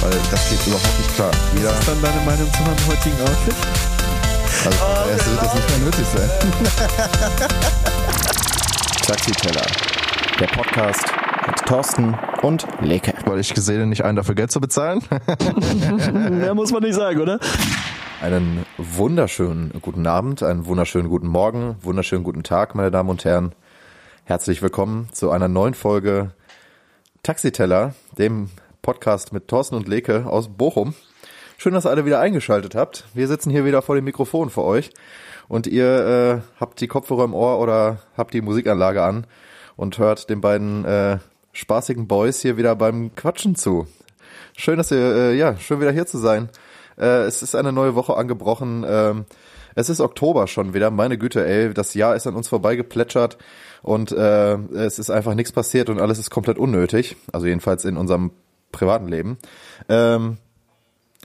weil das geht überhaupt nicht klar. Jeder, Was ist dann deine Meinung zu meinem heutigen Outfit? Also oh, erst wird das nicht mehr nötig sein. Taxiteller, der Podcast mit Thorsten und Leke. Weil ich gesehen nicht einen dafür Geld zu bezahlen. Mehr muss man nicht sagen, oder? Einen wunderschönen guten Abend, einen wunderschönen guten Morgen, wunderschönen guten Tag, meine Damen und Herren. Herzlich willkommen zu einer neuen Folge Taxiteller, dem Podcast mit Thorsten und Leke aus Bochum. Schön, dass ihr alle wieder eingeschaltet habt. Wir sitzen hier wieder vor dem Mikrofon für euch und ihr äh, habt die Kopfhörer im Ohr oder habt die Musikanlage an und hört den beiden äh, spaßigen Boys hier wieder beim Quatschen zu. Schön, dass ihr, äh, ja, schön wieder hier zu sein. Äh, es ist eine neue Woche angebrochen. Ähm, es ist Oktober schon wieder. Meine Güte, ey, das Jahr ist an uns vorbeigeplätschert und äh, es ist einfach nichts passiert und alles ist komplett unnötig. Also jedenfalls in unserem privaten Leben. Ähm,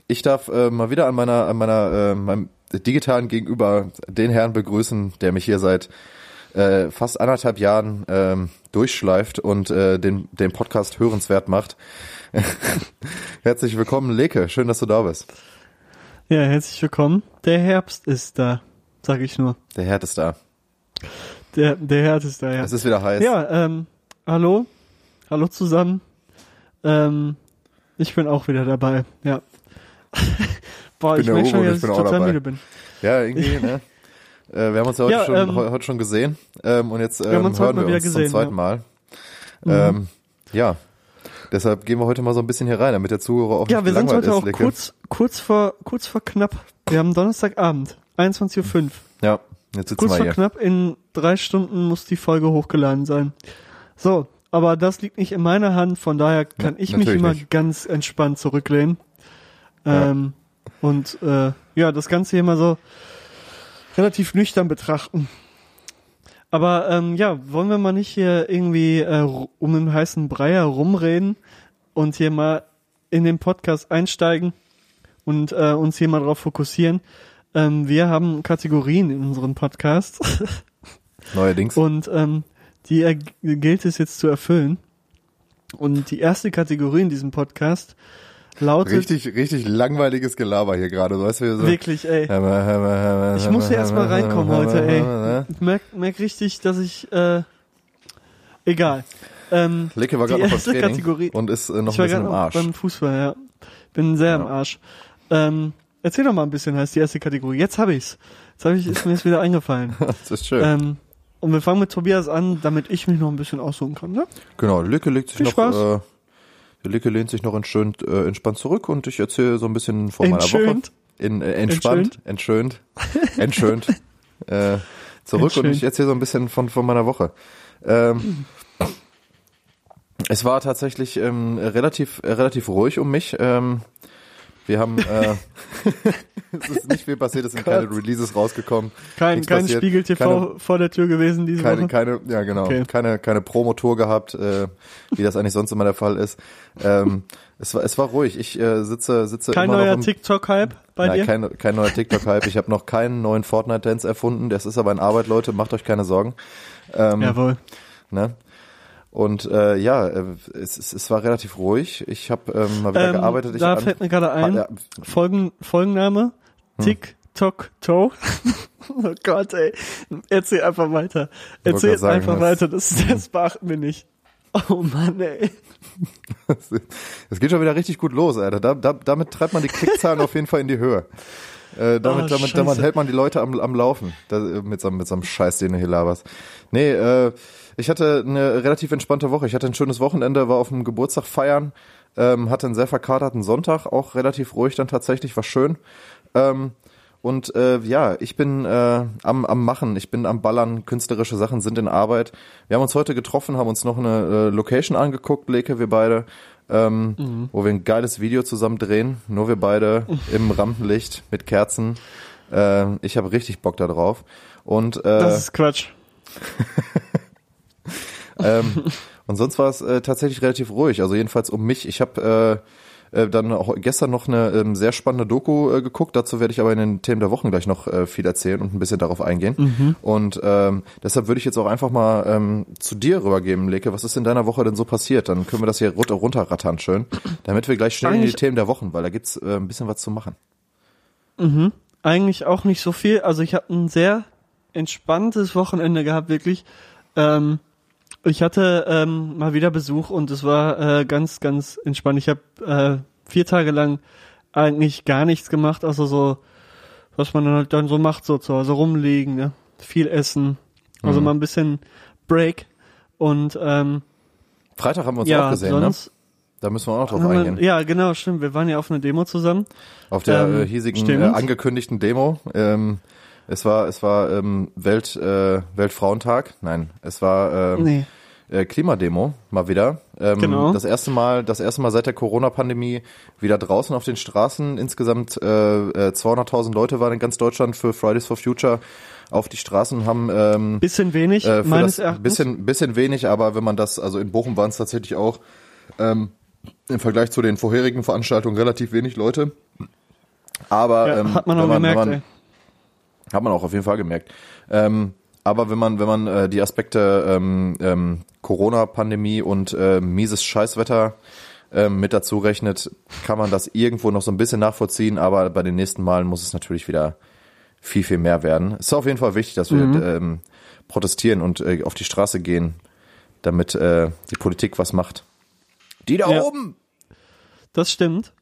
ich darf äh, mal wieder an meiner, an meiner, äh, meinem digitalen Gegenüber den Herrn begrüßen, der mich hier seit äh, fast anderthalb Jahren ähm, durchschleift und äh, den, den Podcast hörenswert macht. herzlich willkommen, Leke. Schön, dass du da bist. Ja, herzlich willkommen. Der Herbst ist da, sag ich nur. Der Herd ist da. Der, der Herd ist da, ja. Es ist wieder heiß. Ja, ähm, hallo. Hallo zusammen. Ähm, ich bin auch wieder dabei, ja. Boah, ich, ich merke schon, dass ich, ich total müde bin. Ja, irgendwie, ne? Äh, wir haben uns ja heute, ja, schon, ähm, heute schon gesehen ähm, und jetzt ähm, wir hören wir uns gesehen, zum zweiten ja. Mal. Mhm. Ähm, ja, deshalb gehen wir heute mal so ein bisschen hier rein, damit der Zuhörer auch ja, wir sind heute ist, auch kurz, kurz, vor, kurz vor knapp. Wir haben Donnerstagabend, 21.05 Uhr. Ja, jetzt sitzen kurz wir vor hier. knapp, in drei Stunden muss die Folge hochgeladen sein. So, aber das liegt nicht in meiner Hand, von daher kann ja, ich mich immer nicht. ganz entspannt zurücklehnen. Ähm, ja. Und äh, ja, das Ganze hier mal so relativ nüchtern betrachten. Aber ähm, ja, wollen wir mal nicht hier irgendwie äh, um den heißen Brei herumreden und hier mal in den Podcast einsteigen und äh, uns hier mal drauf fokussieren. Ähm, wir haben Kategorien in unserem Podcast. Neuerdings. Und ähm, die gilt es jetzt zu erfüllen. Und die erste Kategorie in diesem Podcast lautet. Richtig, richtig langweiliges Gelaber hier gerade. So, weißt du, so, wirklich, ey. ich muss hier erstmal reinkommen heute, ey. Ich merk, merk richtig, dass ich, äh, egal. Ähm, Lecke war gerade noch beim Training Kategorie, und ist äh, noch ein bisschen im Arsch. beim Fußball, ja. Bin sehr ja. im Arsch. Ähm, erzähl doch mal ein bisschen, heißt die erste Kategorie. Jetzt habe ich's. Jetzt habe ich, ist mir jetzt wieder eingefallen. das ist schön. Ähm, und wir fangen mit Tobias an, damit ich mich noch ein bisschen aussuchen kann, ne? Genau, Lücke legt sich Viel noch, Spaß. äh, der Licke lehnt sich noch entspannt, äh, entspannt zurück und ich erzähle so ein bisschen von meiner Woche. In, äh, entspannt, entschönt, entschönt, äh, zurück Entschön. und ich erzähle so ein bisschen von, von meiner Woche. Ähm, es war tatsächlich ähm, relativ, äh, relativ ruhig um mich. Ähm, wir haben, äh, es ist nicht viel passiert, es sind keine Releases rausgekommen. Kein, kein Spiegel TV keine, vor der Tür gewesen diese keine, Woche? Keine, ja genau, okay. keine, keine Promotour gehabt, äh, wie das eigentlich sonst immer der Fall ist. Ähm, es war, es war ruhig. Ich äh, sitze, sitze kein immer neuer noch TikTok-Hype bei nein, dir? Kein, kein neuer TikTok-Hype. Ich habe noch keinen neuen Fortnite-Dance erfunden. Das ist aber in Arbeit, Leute. Macht euch keine Sorgen. Ähm, Jawohl. Ne? Und äh, ja, äh, es, es, es war relativ ruhig. Ich habe ähm, mal wieder ähm, gearbeitet. Ich da fällt mir gerade ein, ja. Folgen, Folgenname, hm. Tick-Tock Toe. oh Gott, ey. Erzähl einfach weiter. Erzähl sagen, einfach weiter, das, das beachten wir nicht. Oh Mann, ey. Es geht schon wieder richtig gut los, Alter. Da, da, damit treibt man die Klickzahlen auf jeden Fall in die Höhe. Äh, damit, oh, damit, damit hält man die Leute am, am Laufen. Da, mit, so, mit so einem Scheiß, den du hier laberst. Nee, äh, ich hatte eine relativ entspannte Woche. Ich hatte ein schönes Wochenende, war auf dem Geburtstag feiern, ähm, hatte einen sehr verkaterten Sonntag, auch relativ ruhig dann tatsächlich, war schön. Ähm, und äh, ja, ich bin äh, am, am Machen, ich bin am Ballern, künstlerische Sachen sind in Arbeit. Wir haben uns heute getroffen, haben uns noch eine äh, Location angeguckt, Leke, wir beide. ähm, mhm. wo wir ein geiles Video zusammen drehen. Nur wir beide im Rampenlicht mit Kerzen. Äh, ich habe richtig Bock da drauf. Und, äh, das ist Quatsch. ähm, und sonst war es äh, tatsächlich relativ ruhig. Also jedenfalls um mich. Ich habe äh, äh, dann auch gestern noch eine ähm, sehr spannende Doku äh, geguckt. Dazu werde ich aber in den Themen der Wochen gleich noch äh, viel erzählen und ein bisschen darauf eingehen. Mhm. Und ähm, deshalb würde ich jetzt auch einfach mal ähm, zu dir rübergeben, Leke. Was ist in deiner Woche denn so passiert? Dann können wir das hier runter runterrattern schön, damit wir gleich schnell in die Themen der Wochen, weil da gibt's äh, ein bisschen was zu machen. Mhm. Eigentlich auch nicht so viel. Also ich habe ein sehr entspanntes Wochenende gehabt, wirklich. Ähm, ich hatte ähm, mal wieder Besuch und es war äh, ganz, ganz entspannt. Ich habe äh, vier Tage lang eigentlich gar nichts gemacht, außer so, was man dann halt dann so macht, so zu Hause rumliegen, ne? viel essen, also mhm. mal ein bisschen Break und ähm, Freitag haben wir uns ja, auch gesehen, ne? sonst, ne? Da müssen wir auch noch drauf eingehen. Ja, genau, stimmt. Wir waren ja auf einer Demo zusammen. Auf der ähm, äh, hiesigen äh, angekündigten Demo. Ähm, es war, es war ähm, Welt, äh, Weltfrauentag. Nein, es war ähm, nee. äh, Klimademo mal wieder. Ähm, genau. Das erste Mal, das erste Mal seit der Corona-Pandemie wieder draußen auf den Straßen. Insgesamt äh, äh, 200.000 Leute waren in ganz Deutschland für Fridays for Future auf die Straßen haben ähm, bisschen wenig äh, meines Erachtens bisschen bisschen wenig aber wenn man das also in Bochum waren es tatsächlich auch ähm, im Vergleich zu den vorherigen Veranstaltungen relativ wenig Leute aber ja, ähm, hat man auch gemerkt man, ey. Hat man auch auf jeden Fall gemerkt. Ähm, aber wenn man, wenn man äh, die Aspekte ähm, ähm, Corona-Pandemie und äh, mieses Scheißwetter ähm, mit dazu rechnet, kann man das irgendwo noch so ein bisschen nachvollziehen, aber bei den nächsten Malen muss es natürlich wieder viel, viel mehr werden. Es ist auf jeden Fall wichtig, dass wir mhm. ähm, protestieren und äh, auf die Straße gehen, damit äh, die Politik was macht. Die da ja. oben! Das stimmt.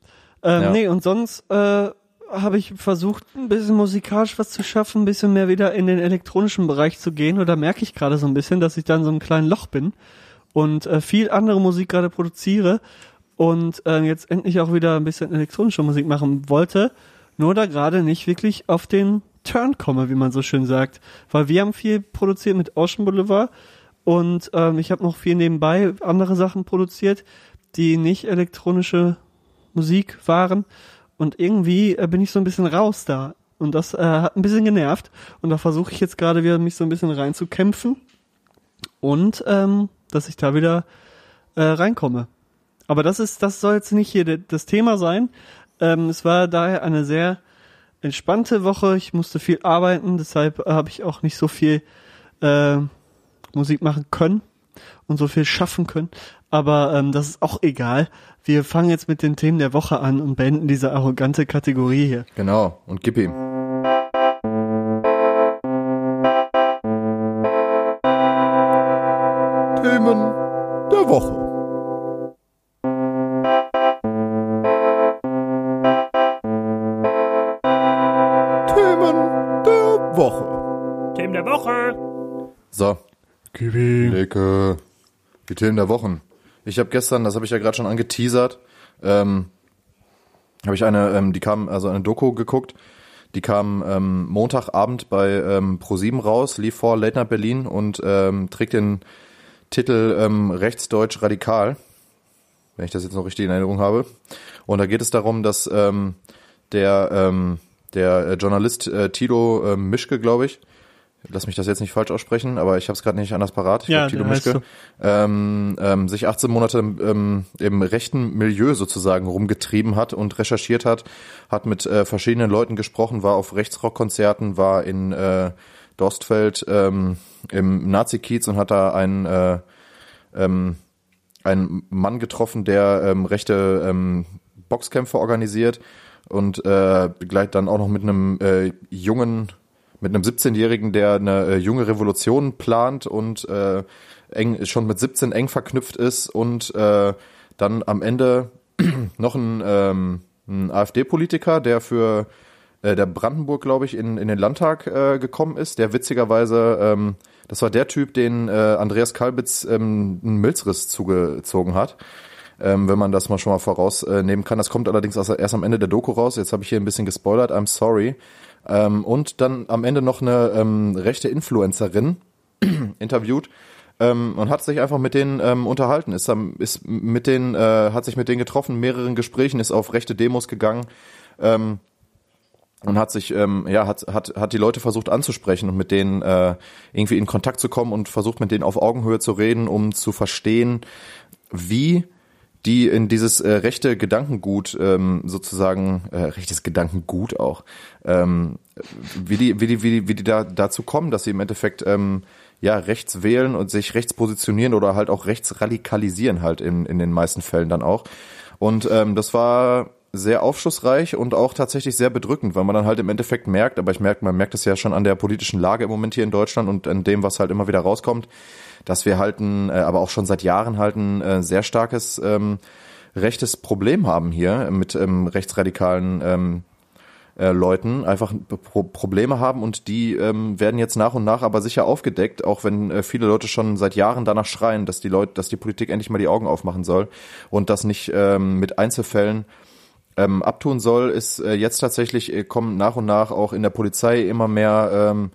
Ähm, ja. Nee, und sonst äh, habe ich versucht, ein bisschen musikalisch was zu schaffen, ein bisschen mehr wieder in den elektronischen Bereich zu gehen. Oder merke ich gerade so ein bisschen, dass ich da in so einem kleinen Loch bin und äh, viel andere Musik gerade produziere und äh, jetzt endlich auch wieder ein bisschen elektronische Musik machen wollte, nur da gerade nicht wirklich auf den Turn komme, wie man so schön sagt. Weil wir haben viel produziert mit Ocean Boulevard und ähm, ich habe noch viel nebenbei andere Sachen produziert, die nicht elektronische Musik waren. Und irgendwie äh, bin ich so ein bisschen raus da. Und das äh, hat ein bisschen genervt. Und da versuche ich jetzt gerade wieder, mich so ein bisschen reinzukämpfen. Und ähm, dass ich da wieder äh, reinkomme. Aber das ist, das soll jetzt nicht hier das Thema sein. Ähm, es war daher eine sehr entspannte Woche. Ich musste viel arbeiten, deshalb habe ich auch nicht so viel äh, Musik machen können und so viel schaffen können. Aber ähm, das ist auch egal. Wir fangen jetzt mit den Themen der Woche an und beenden diese arrogante Kategorie hier. Genau, und gib ihm. Themen der Woche. Themen der Wochen. Ich habe gestern, das habe ich ja gerade schon angeteasert, ähm, habe ich eine, ähm, die kam, also eine Doku geguckt, die kam ähm, Montagabend bei ähm, Pro7 raus, lief vor Late Night Berlin und ähm, trägt den Titel ähm, Rechtsdeutsch Radikal, wenn ich das jetzt noch richtig in Erinnerung habe. Und da geht es darum, dass ähm, der ähm, der Journalist äh, Tilo äh, Mischke, glaube ich, lass mich das jetzt nicht falsch aussprechen, aber ich habe es gerade nicht anders parat. Ich ja, glaub, Tilo Mischke, so. ähm, ähm, sich 18 Monate ähm, im rechten Milieu sozusagen rumgetrieben hat und recherchiert hat, hat mit äh, verschiedenen Leuten gesprochen, war auf Rechtsrockkonzerten, war in äh, Dorstfeld ähm, im Nazi-Kiez und hat da einen, äh, ähm, einen Mann getroffen, der ähm, rechte ähm, Boxkämpfe organisiert und äh, begleitet dann auch noch mit einem äh, jungen mit einem 17-Jährigen, der eine äh, junge Revolution plant und äh, eng schon mit 17 eng verknüpft ist und äh, dann am Ende noch ein, ähm, ein AfD-Politiker, der für äh, der Brandenburg, glaube ich, in, in den Landtag äh, gekommen ist, der witzigerweise, ähm, das war der Typ, den äh, Andreas Kalbitz ähm, einen Milzriss zugezogen hat. Ähm, wenn man das mal schon mal vorausnehmen kann. Das kommt allerdings erst am Ende der Doku raus. Jetzt habe ich hier ein bisschen gespoilert, I'm sorry. Ähm, und dann am Ende noch eine ähm, rechte Influencerin interviewt, ähm, und hat sich einfach mit denen ähm, unterhalten, ist, ist mit denen, äh, hat sich mit denen getroffen, mehreren Gesprächen, ist auf rechte Demos gegangen ähm, und hat sich, ähm, ja, hat, hat, hat die Leute versucht anzusprechen und mit denen äh, irgendwie in Kontakt zu kommen und versucht mit denen auf Augenhöhe zu reden, um zu verstehen, wie die in dieses äh, rechte Gedankengut ähm, sozusagen äh, rechtes Gedankengut auch ähm, wie die wie die wie die, wie die da dazu kommen, dass sie im Endeffekt ähm, ja rechts wählen und sich rechts positionieren oder halt auch rechts radikalisieren halt in in den meisten Fällen dann auch. Und ähm, das war sehr aufschlussreich und auch tatsächlich sehr bedrückend, weil man dann halt im Endeffekt merkt, aber ich merke, man merkt es ja schon an der politischen Lage im Moment hier in Deutschland und an dem, was halt immer wieder rauskommt, dass wir halt ein, äh, aber auch schon seit Jahren halt ein äh, sehr starkes ähm, rechtes Problem haben hier mit ähm, rechtsradikalen ähm, äh, Leuten. Einfach Pro Probleme haben und die ähm, werden jetzt nach und nach aber sicher aufgedeckt, auch wenn äh, viele Leute schon seit Jahren danach schreien, dass die Leute, dass die Politik endlich mal die Augen aufmachen soll und das nicht ähm, mit Einzelfällen ähm, abtun soll, ist äh, jetzt tatsächlich äh, kommen nach und nach auch in der Polizei immer mehr ähm,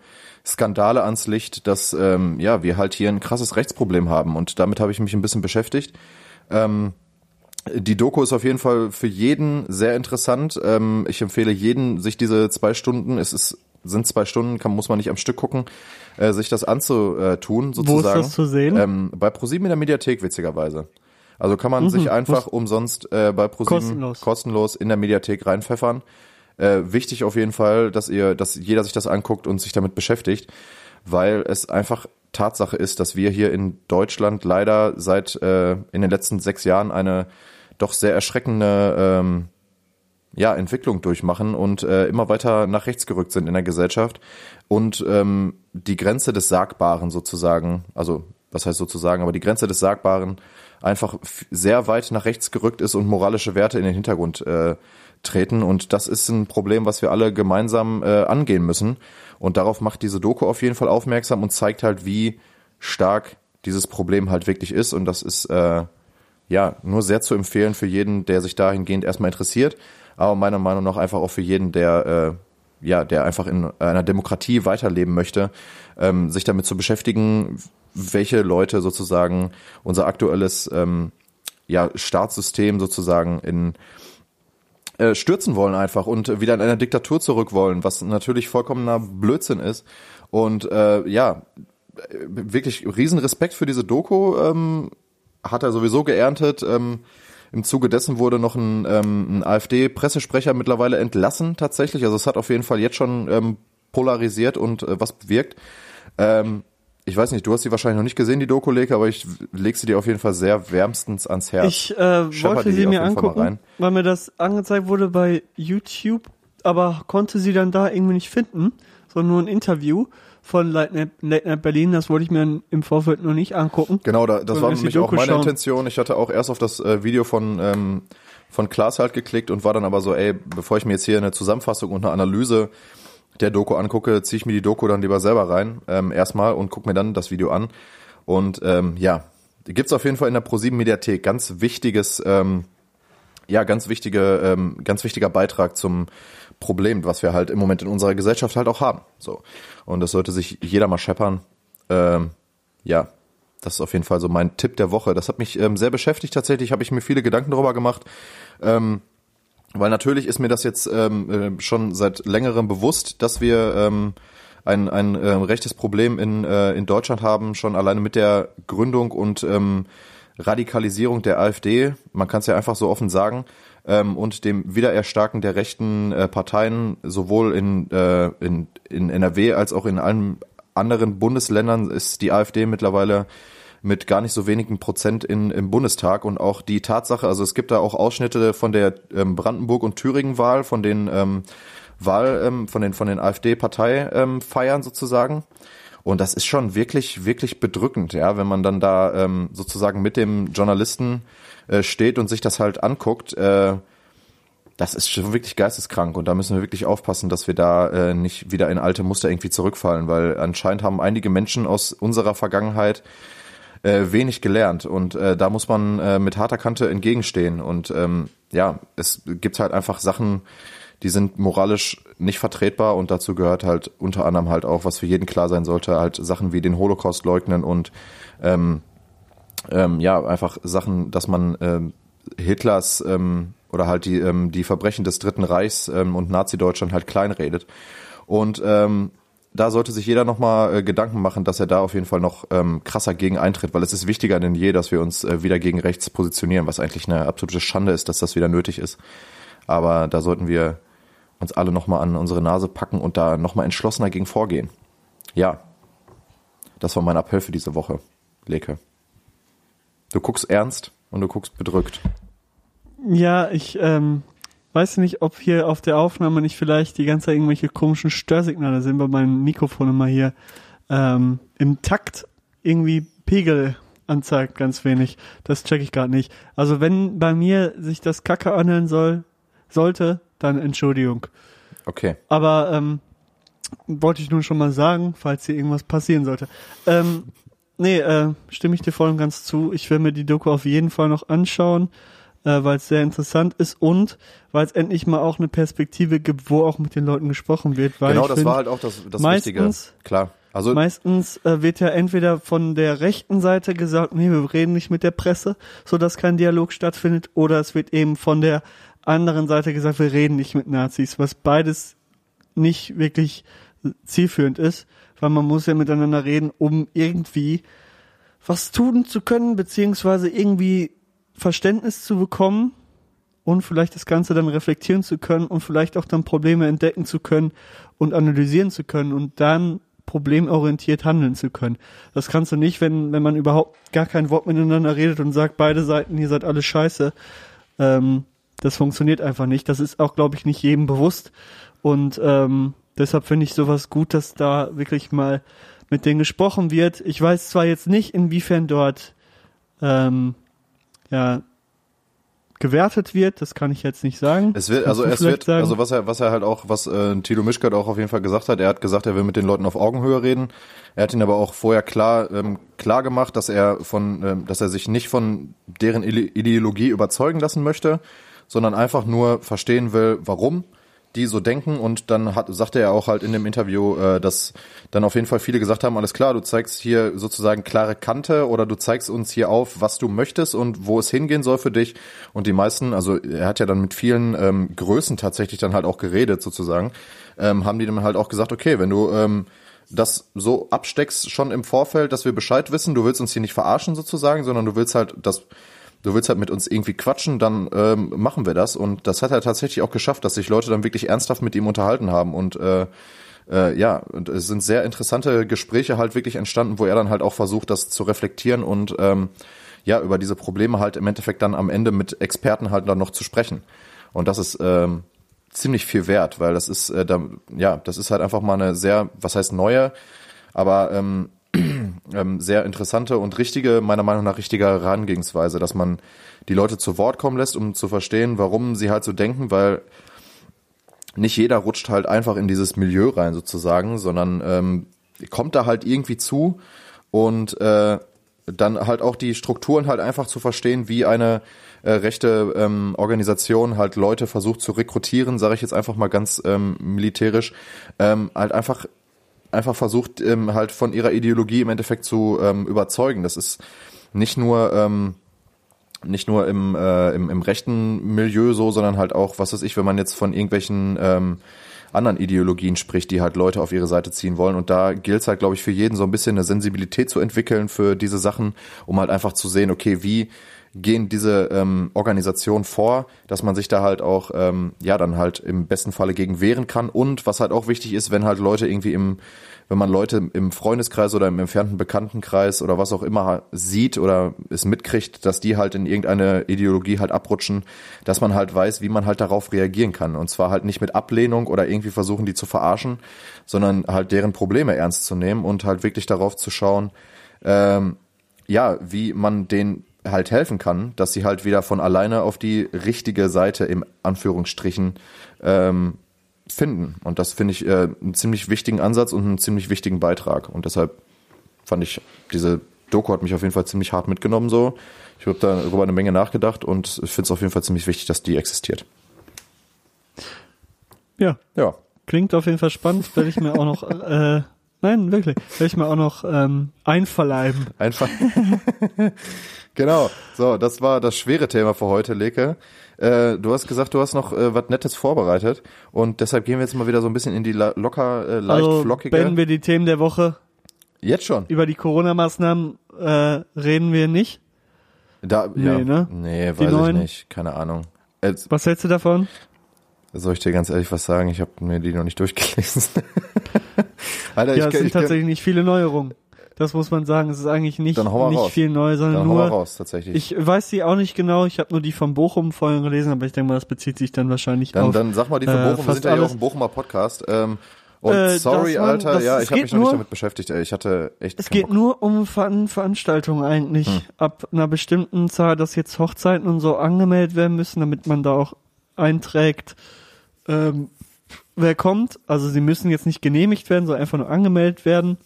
Skandale ans Licht, dass ähm, ja wir halt hier ein krasses Rechtsproblem haben und damit habe ich mich ein bisschen beschäftigt. Ähm, die Doku ist auf jeden Fall für jeden sehr interessant. Ähm, ich empfehle jeden, sich diese zwei Stunden, es ist, sind zwei Stunden, kann, muss man nicht am Stück gucken, äh, sich das anzutun, sozusagen. Wo ist das zu sehen? Ähm, bei ProSieben in der Mediathek, witzigerweise. Also kann man mhm, sich einfach umsonst äh, bei ProSieben kostenlos. kostenlos in der Mediathek reinpfeffern. Äh, wichtig auf jeden Fall, dass ihr, dass jeder sich das anguckt und sich damit beschäftigt, weil es einfach Tatsache ist, dass wir hier in Deutschland leider seit äh, in den letzten sechs Jahren eine doch sehr erschreckende ähm, ja, Entwicklung durchmachen und äh, immer weiter nach rechts gerückt sind in der Gesellschaft und ähm, die Grenze des Sagbaren sozusagen, also was heißt sozusagen, aber die Grenze des Sagbaren einfach sehr weit nach rechts gerückt ist und moralische Werte in den Hintergrund äh, treten. Und das ist ein Problem, was wir alle gemeinsam äh, angehen müssen. Und darauf macht diese Doku auf jeden Fall aufmerksam und zeigt halt, wie stark dieses Problem halt wirklich ist. Und das ist äh, ja nur sehr zu empfehlen für jeden, der sich dahingehend erstmal interessiert. Aber meiner Meinung nach einfach auch für jeden, der äh, ja, der einfach in einer Demokratie weiterleben möchte, ähm, sich damit zu beschäftigen, welche Leute sozusagen unser aktuelles ähm, ja, Staatssystem sozusagen in äh, stürzen wollen einfach und wieder in einer Diktatur zurück wollen, was natürlich vollkommener Blödsinn ist. Und äh, ja, wirklich riesen Respekt für diese Doku ähm, hat er sowieso geerntet. Ähm, Im Zuge dessen wurde noch ein, ähm, ein AfD-Pressesprecher mittlerweile entlassen tatsächlich. Also es hat auf jeden Fall jetzt schon ähm, polarisiert und äh, was bewirkt. Ähm, ich weiß nicht, du hast sie wahrscheinlich noch nicht gesehen, die Doku, aber ich leg sie dir auf jeden Fall sehr wärmstens ans Herz. Ich äh, wollte sie mir angucken, weil mir das angezeigt wurde bei YouTube, aber konnte sie dann da irgendwie nicht finden, sondern nur ein Interview von Late Night Berlin, das wollte ich mir im Vorfeld noch nicht angucken. Genau, da, das war nämlich auch meine schauen. Intention. Ich hatte auch erst auf das äh, Video von ähm, von Klaas halt geklickt und war dann aber so, ey, bevor ich mir jetzt hier eine Zusammenfassung und eine Analyse der Doku angucke, ziehe ich mir die Doku dann lieber selber rein, ähm, erstmal und gucke mir dann das Video an. Und ähm, ja, gibt's auf jeden Fall in der ProSieben Mediathek ganz wichtiges, ähm, ja, ganz wichtige, ähm, ganz wichtiger Beitrag zum Problem, was wir halt im Moment in unserer Gesellschaft halt auch haben. So. Und das sollte sich jeder mal scheppern. Ähm, ja, das ist auf jeden Fall so mein Tipp der Woche. Das hat mich ähm, sehr beschäftigt tatsächlich, habe ich mir viele Gedanken darüber gemacht. Ähm, weil natürlich ist mir das jetzt ähm, äh, schon seit längerem bewusst, dass wir ähm, ein, ein äh, rechtes Problem in, äh, in Deutschland haben, schon alleine mit der Gründung und ähm, Radikalisierung der AfD, man kann es ja einfach so offen sagen, ähm, und dem Wiedererstarken der rechten äh, Parteien, sowohl in, äh, in, in NRW als auch in allen anderen Bundesländern ist die AfD mittlerweile mit gar nicht so wenigen Prozent in, im Bundestag und auch die Tatsache, also es gibt da auch Ausschnitte von der ähm, Brandenburg- und Thüringen-Wahl, von den ähm, Wahl, ähm, von den, von den AfD-Parteifeiern sozusagen. Und das ist schon wirklich, wirklich bedrückend, ja, wenn man dann da ähm, sozusagen mit dem Journalisten äh, steht und sich das halt anguckt. Äh, das ist schon wirklich geisteskrank. Und da müssen wir wirklich aufpassen, dass wir da äh, nicht wieder in alte Muster irgendwie zurückfallen, weil anscheinend haben einige Menschen aus unserer Vergangenheit äh, wenig gelernt. Und äh, da muss man äh, mit harter Kante entgegenstehen. Und ähm, ja, es gibt halt einfach Sachen, die sind moralisch nicht vertretbar. Und dazu gehört halt unter anderem halt auch, was für jeden klar sein sollte, halt Sachen wie den Holocaust leugnen und ähm, ähm, ja, einfach Sachen, dass man ähm, Hitlers ähm, oder halt die, ähm, die Verbrechen des Dritten Reichs ähm, und Nazi-Deutschland halt kleinredet. Und ähm, da sollte sich jeder nochmal äh, Gedanken machen, dass er da auf jeden Fall noch ähm, krasser gegen eintritt, weil es ist wichtiger denn je, dass wir uns äh, wieder gegen rechts positionieren, was eigentlich eine absolute Schande ist, dass das wieder nötig ist. Aber da sollten wir uns alle nochmal an unsere Nase packen und da nochmal entschlossener gegen vorgehen. Ja, das war mein Appell für diese Woche, Leke. Du guckst ernst und du guckst bedrückt. Ja, ich ähm, weiß nicht, ob hier auf der Aufnahme nicht vielleicht die ganze Zeit irgendwelche komischen Störsignale sind, weil mein Mikrofon immer hier ähm, im Takt irgendwie Pegel anzeigt, ganz wenig. Das check ich gerade nicht. Also wenn bei mir sich das Kacke anhören soll, sollte, dann Entschuldigung. Okay. Aber ähm, wollte ich nun schon mal sagen, falls hier irgendwas passieren sollte. Ähm, nee, äh, stimme ich dir voll und ganz zu. Ich will mir die Doku auf jeden Fall noch anschauen, äh, weil es sehr interessant ist und weil es endlich mal auch eine Perspektive gibt, wo auch mit den Leuten gesprochen wird. Weil genau, das find, war halt auch das, das meistens, Wichtige. Klar. Also meistens äh, wird ja entweder von der rechten Seite gesagt, nee, wir reden nicht mit der Presse, so dass kein Dialog stattfindet, oder es wird eben von der anderen Seite gesagt, wir reden nicht mit Nazis, was beides nicht wirklich zielführend ist, weil man muss ja miteinander reden, um irgendwie was tun zu können, beziehungsweise irgendwie Verständnis zu bekommen und vielleicht das Ganze dann reflektieren zu können und vielleicht auch dann Probleme entdecken zu können und analysieren zu können und dann problemorientiert handeln zu können. Das kannst du nicht, wenn, wenn man überhaupt gar kein Wort miteinander redet und sagt, beide Seiten, ihr seid alle scheiße. Ähm, das funktioniert einfach nicht. Das ist auch, glaube ich, nicht jedem bewusst. Und ähm, deshalb finde ich sowas gut, dass da wirklich mal mit denen gesprochen wird. Ich weiß zwar jetzt nicht, inwiefern dort ähm, ja gewertet wird, das kann ich jetzt nicht sagen. Es wird, also es wird, sagen? also was er, was er halt auch, was äh, Tilo Mischkat auch auf jeden Fall gesagt hat, er hat gesagt, er will mit den Leuten auf Augenhöhe reden. Er hat ihn aber auch vorher klar, ähm, klar gemacht, dass er von, ähm, dass er sich nicht von deren Ideologie überzeugen lassen möchte, sondern einfach nur verstehen will, warum die so denken. Und dann hat, sagte er auch halt in dem Interview, äh, dass dann auf jeden Fall viele gesagt haben, alles klar, du zeigst hier sozusagen klare Kante oder du zeigst uns hier auf, was du möchtest und wo es hingehen soll für dich. Und die meisten, also er hat ja dann mit vielen ähm, Größen tatsächlich dann halt auch geredet sozusagen, ähm, haben die dann halt auch gesagt, okay, wenn du ähm, das so absteckst schon im Vorfeld, dass wir Bescheid wissen, du willst uns hier nicht verarschen sozusagen, sondern du willst halt das du willst halt mit uns irgendwie quatschen, dann ähm, machen wir das. Und das hat er tatsächlich auch geschafft, dass sich Leute dann wirklich ernsthaft mit ihm unterhalten haben. Und äh, äh, ja, und es sind sehr interessante Gespräche halt wirklich entstanden, wo er dann halt auch versucht, das zu reflektieren und ähm, ja, über diese Probleme halt im Endeffekt dann am Ende mit Experten halt dann noch zu sprechen. Und das ist ähm, ziemlich viel wert, weil das ist, äh, da, ja, das ist halt einfach mal eine sehr, was heißt neue, aber ähm, ähm, sehr interessante und richtige, meiner Meinung nach richtige Herangehensweise, dass man die Leute zu Wort kommen lässt, um zu verstehen, warum sie halt so denken, weil nicht jeder rutscht halt einfach in dieses Milieu rein sozusagen, sondern ähm, kommt da halt irgendwie zu und äh, dann halt auch die Strukturen halt einfach zu verstehen, wie eine äh, rechte ähm, Organisation halt Leute versucht zu rekrutieren, sage ich jetzt einfach mal ganz ähm, militärisch, ähm, halt einfach einfach versucht, ähm, halt von ihrer Ideologie im Endeffekt zu ähm, überzeugen. Das ist nicht nur ähm, nicht nur im, äh, im, im rechten Milieu so, sondern halt auch, was weiß ich, wenn man jetzt von irgendwelchen ähm, anderen Ideologien spricht, die halt Leute auf ihre Seite ziehen wollen. Und da gilt es halt, glaube ich, für jeden so ein bisschen eine Sensibilität zu entwickeln für diese Sachen, um halt einfach zu sehen, okay, wie gehen diese ähm, Organisationen vor, dass man sich da halt auch, ähm, ja, dann halt im besten Falle gegen wehren kann. Und was halt auch wichtig ist, wenn halt Leute irgendwie im, wenn man Leute im Freundeskreis oder im entfernten Bekanntenkreis oder was auch immer sieht oder es mitkriegt, dass die halt in irgendeine Ideologie halt abrutschen, dass man halt weiß, wie man halt darauf reagieren kann. Und zwar halt nicht mit Ablehnung oder irgendwie versuchen, die zu verarschen, sondern halt deren Probleme ernst zu nehmen und halt wirklich darauf zu schauen, ähm, ja, wie man den halt helfen kann, dass sie halt wieder von alleine auf die richtige Seite im Anführungsstrichen ähm, finden. Und das finde ich äh, einen ziemlich wichtigen Ansatz und einen ziemlich wichtigen Beitrag. Und deshalb fand ich, diese Doku hat mich auf jeden Fall ziemlich hart mitgenommen so. Ich habe darüber eine Menge nachgedacht und ich finde es auf jeden Fall ziemlich wichtig, dass die existiert. Ja. Ja. Klingt auf jeden Fall spannend, werde ich mir auch noch, äh, nein, wirklich, werde ich mir auch noch ähm, einverleiben. Einfach. genau. So, das war das schwere Thema für heute, Leke. Äh, du hast gesagt, du hast noch äh, was Nettes vorbereitet und deshalb gehen wir jetzt mal wieder so ein bisschen in die locker, äh, leicht also, flockige. Beenden wir die Themen der Woche. Jetzt schon. Über die Corona-Maßnahmen äh, reden wir nicht. Da, nee, ja, ne? Nee, Die weiß ich neuen? nicht. Keine Ahnung. Jetzt, Was hältst du davon? Soll ich dir ganz ehrlich was sagen? Ich habe mir die noch nicht durchgelesen. Alter, ja, ich, es sind ich, tatsächlich nicht viele Neuerungen. Das muss man sagen. Es ist eigentlich nicht, nicht raus. viel neu, sondern dann nur. raus, tatsächlich. Ich weiß die auch nicht genau. Ich habe nur die von Bochum vorhin gelesen, aber ich denke mal, das bezieht sich dann wahrscheinlich dann, auf. dann sag mal die von äh, Bochum. Wir fast sind ja hier auch ein Bochumer Podcast. Ähm, und Äh, sorry, man- Alter, ja, ich habe mich noch nicht damit beschäftigt. Ey. Ich hatte echt Es geht Bock. nur um Ver Veranstaltungen eigentlich. Hm. Ab einer bestimmten Zahl, dass jetzt Hochzeiten und so angemeldet werden müssen, damit man da auch einträgt, ähm, wer kommt. Also sie müssen jetzt nicht genehmigt werden, sondern einfach nur angemeldet werden.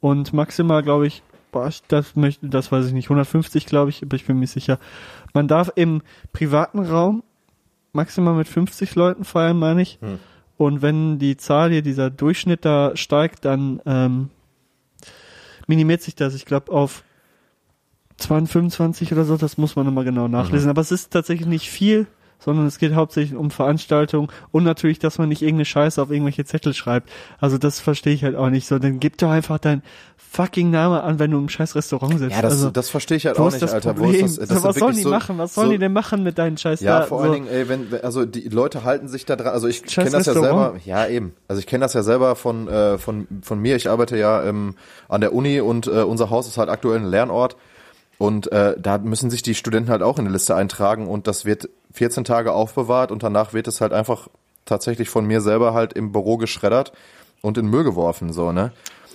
Und maximal, glaube ich, boah, das möchte, das weiß ich nicht, 150, glaube ich, aber ich bin mir sicher. Man darf im privaten Raum maximal mit 50 Leuten feiern, meine ich. Hm. Und wenn die Zahl hier, dieser Durchschnitt da steigt, dann ähm, minimiert sich das, ich glaube, auf 20, 25 oder so, das muss man nochmal genau nachlesen. Aber es ist tatsächlich nicht viel, sondern es geht hauptsächlich um Veranstaltungen und natürlich, dass man nicht irgendeine Scheiße auf irgendwelche Zettel schreibt. Also das verstehe ich halt auch nicht so. Dann gib doch einfach dein fucking Name an, wenn du im scheiß Restaurant sitzt. Ja, das, also, das verstehe ich halt auch nicht, Alter. Problem? Wo ist das, das so, was sind sollen die so, machen? Was sollen so, die denn machen mit deinen scheiß Ja, da, vor allen Dingen, ey, wenn, also die Leute halten sich da dran, also ich kenne das ja selber, ja eben, also ich kenne das ja selber von, äh, von, von mir, ich arbeite ja ähm, an der Uni und äh, unser Haus ist halt aktuell ein Lernort und äh, da müssen sich die Studenten halt auch in eine Liste eintragen und das wird 14 Tage aufbewahrt und danach wird es halt einfach tatsächlich von mir selber halt im Büro geschreddert und in Müll geworfen, so, ne?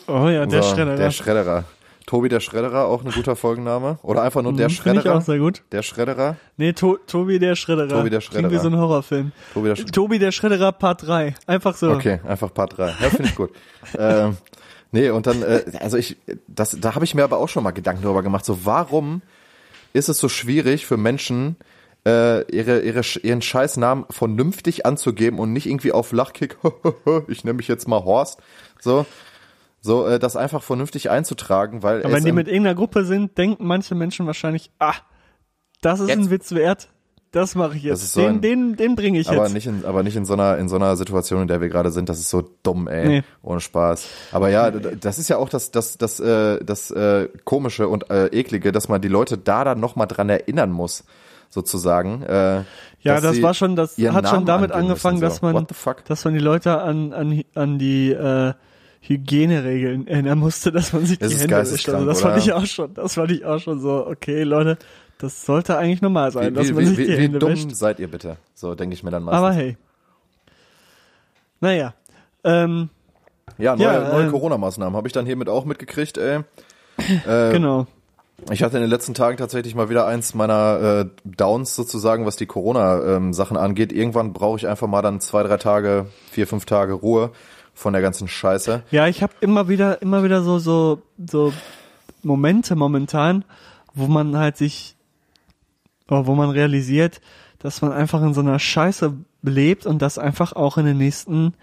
Oh ja, der so, Schredder. Der Schredderer. Tobi der Schredderer, auch ein guter Folgenname. Oder einfach nur der Mhm, Finde ich Schredderer. auch sehr gut. Der Schredderer. Nee, to Tobi der Schredderer. Tobi der Klingt wie Schredderer. so ein Horrorfilm. Tobi der Sch Tobi der Schredderer Part 3. Einfach so. Okay, einfach Part 3. Ja, finde ich gut. ähm, nee, und dann, äh, also ich, das, da habe ich mir aber auch schon mal Gedanken darüber gemacht. So, warum ist es so schwierig für Menschen, äh, ihre, ihre, ihren Scheißnamen vernünftig anzugeben und nicht irgendwie auf Lachkick, ich nenne mich jetzt mal Horst, so, so, äh, das einfach vernünftig einzutragen, weil Aber wenn die mit irgendeiner Gruppe sind, denken manche Menschen wahrscheinlich, ah, das ist Jetzt. ein Witz wert. Das mache ich jetzt. so den, ein- den, den bringe ich aber jetzt. nicht in, aber nicht in so einer, in so einer Situation, in der wir gerade sind. Das ist so dumm, ey. Nee. Ohne Spaß. Aber ja, das ist ja auch das, das, das, äh, das äh, komische und äh, eklige, dass man die Leute da dann noch mal dran erinnern muss, sozusagen. Äh, ja, das war schon, das hat schon damit angefangen, müssen, so. dass man, dass man die Leute an, an, an die äh, Hygieneregeln erinnern musste, dass man sich Das die Hände wäscht. Also das oder? fand ich auch schon, das fand ich auch schon so, okay, Leute, das sollte eigentlich normal sein, Wie, dass wie, man sich wie, die wie Hände dumm wäscht. seid ihr bitte? So denke ich mir dann meistens. Aber hey. Naja. Ähm, ja, neue, ja, neue ähm, Corona-Maßnahmen habe ich dann hiermit auch mitgekriegt, ey. Äh, genau. Ich hatte in den letzten Tagen tatsächlich mal wieder eins meiner äh, Downs sozusagen, was die Corona-Sachen angeht. Irgendwann brauche ich einfach mal dann zwei, drei Tage, vier, fünf Tage Ruhe von der ganzen Scheiße. Ja, ich habe immer wieder, immer wieder so, so, so Momente momentan, wo man halt sich, oder wo man realisiert, dass man einfach in so einer Scheiße lebt und das einfach auch in den nächsten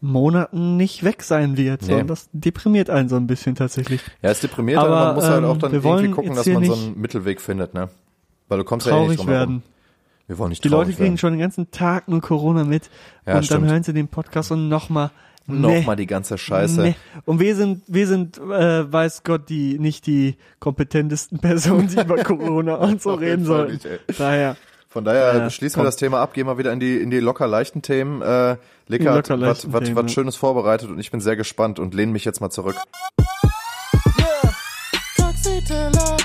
Monaten nicht weg sein wird. So, Nee. und das deprimiert einen so ein bisschen tatsächlich. Ja, es deprimiert, Aber, aber man muss halt ähm, auch dann wir wollen irgendwie gucken, dass man so nicht einen Mittelweg findet, ne? Weil du kommst ja eh nicht Traurig drum herum. werden. Wir wollen nicht Die Leute kriegen werden. schon den ganzen Tag nur Corona mit Ja, und stimmt. dann hören sie den Podcast und nochmal. Nochmal die ganze Scheiße. Nee. Und wir sind, wir sind, äh, weiß Gott, die nicht die kompetentesten Personen, die über Corona und so reden sollen. Daher. Von daher Ja, schließen komm. wir das Thema ab, gehen wir wieder in die, in die locker leichten Themen. Äh, Leka hat was, was, Themen, was ja. Schönes vorbereitet und ich bin sehr gespannt und lehne mich jetzt mal zurück. Taxiteller,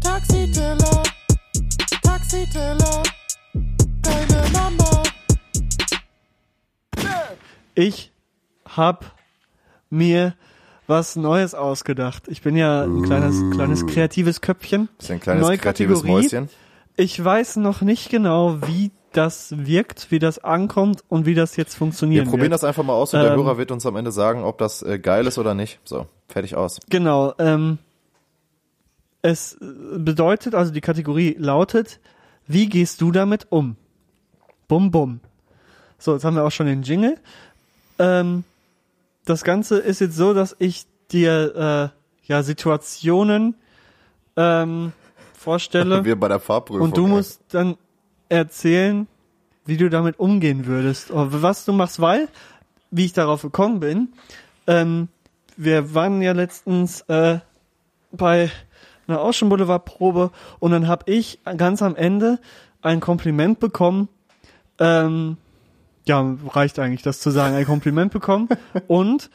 Taxiteller, Taxiteller, deine Mama. Ich hab mir was Neues ausgedacht. Ich bin ja ein kleines, kleines kreatives Köpfchen. Ist ja ein kleines Neue kreatives Kategorie. Mäuschen. Ich weiß noch nicht genau, wie das wirkt, wie das ankommt und wie das jetzt Wir funktionieren probieren wird. das einfach mal aus und der Ähm, Hörer wird uns am Ende sagen, ob das äh, geil ist oder nicht. So, fertig aus. Genau. Ähm, es bedeutet, also die Kategorie lautet, wie gehst du damit um? Bum bum. So, jetzt haben wir auch schon den Jingle. Ähm, das Ganze ist jetzt so, dass ich dir äh, ja Situationen ähm, vorstelle. Wir bei der Fahrprüfung. Und du musst dann erzählen, wie du damit umgehen würdest. Oder was du machst, weil, wie ich darauf gekommen bin, ähm, wir waren ja letztens äh, bei einer Ocean Boulevard Probe und dann habe ich ganz am Ende ein Kompliment bekommen. Ähm, ja, reicht eigentlich, das zu sagen, ein Kompliment bekommen. und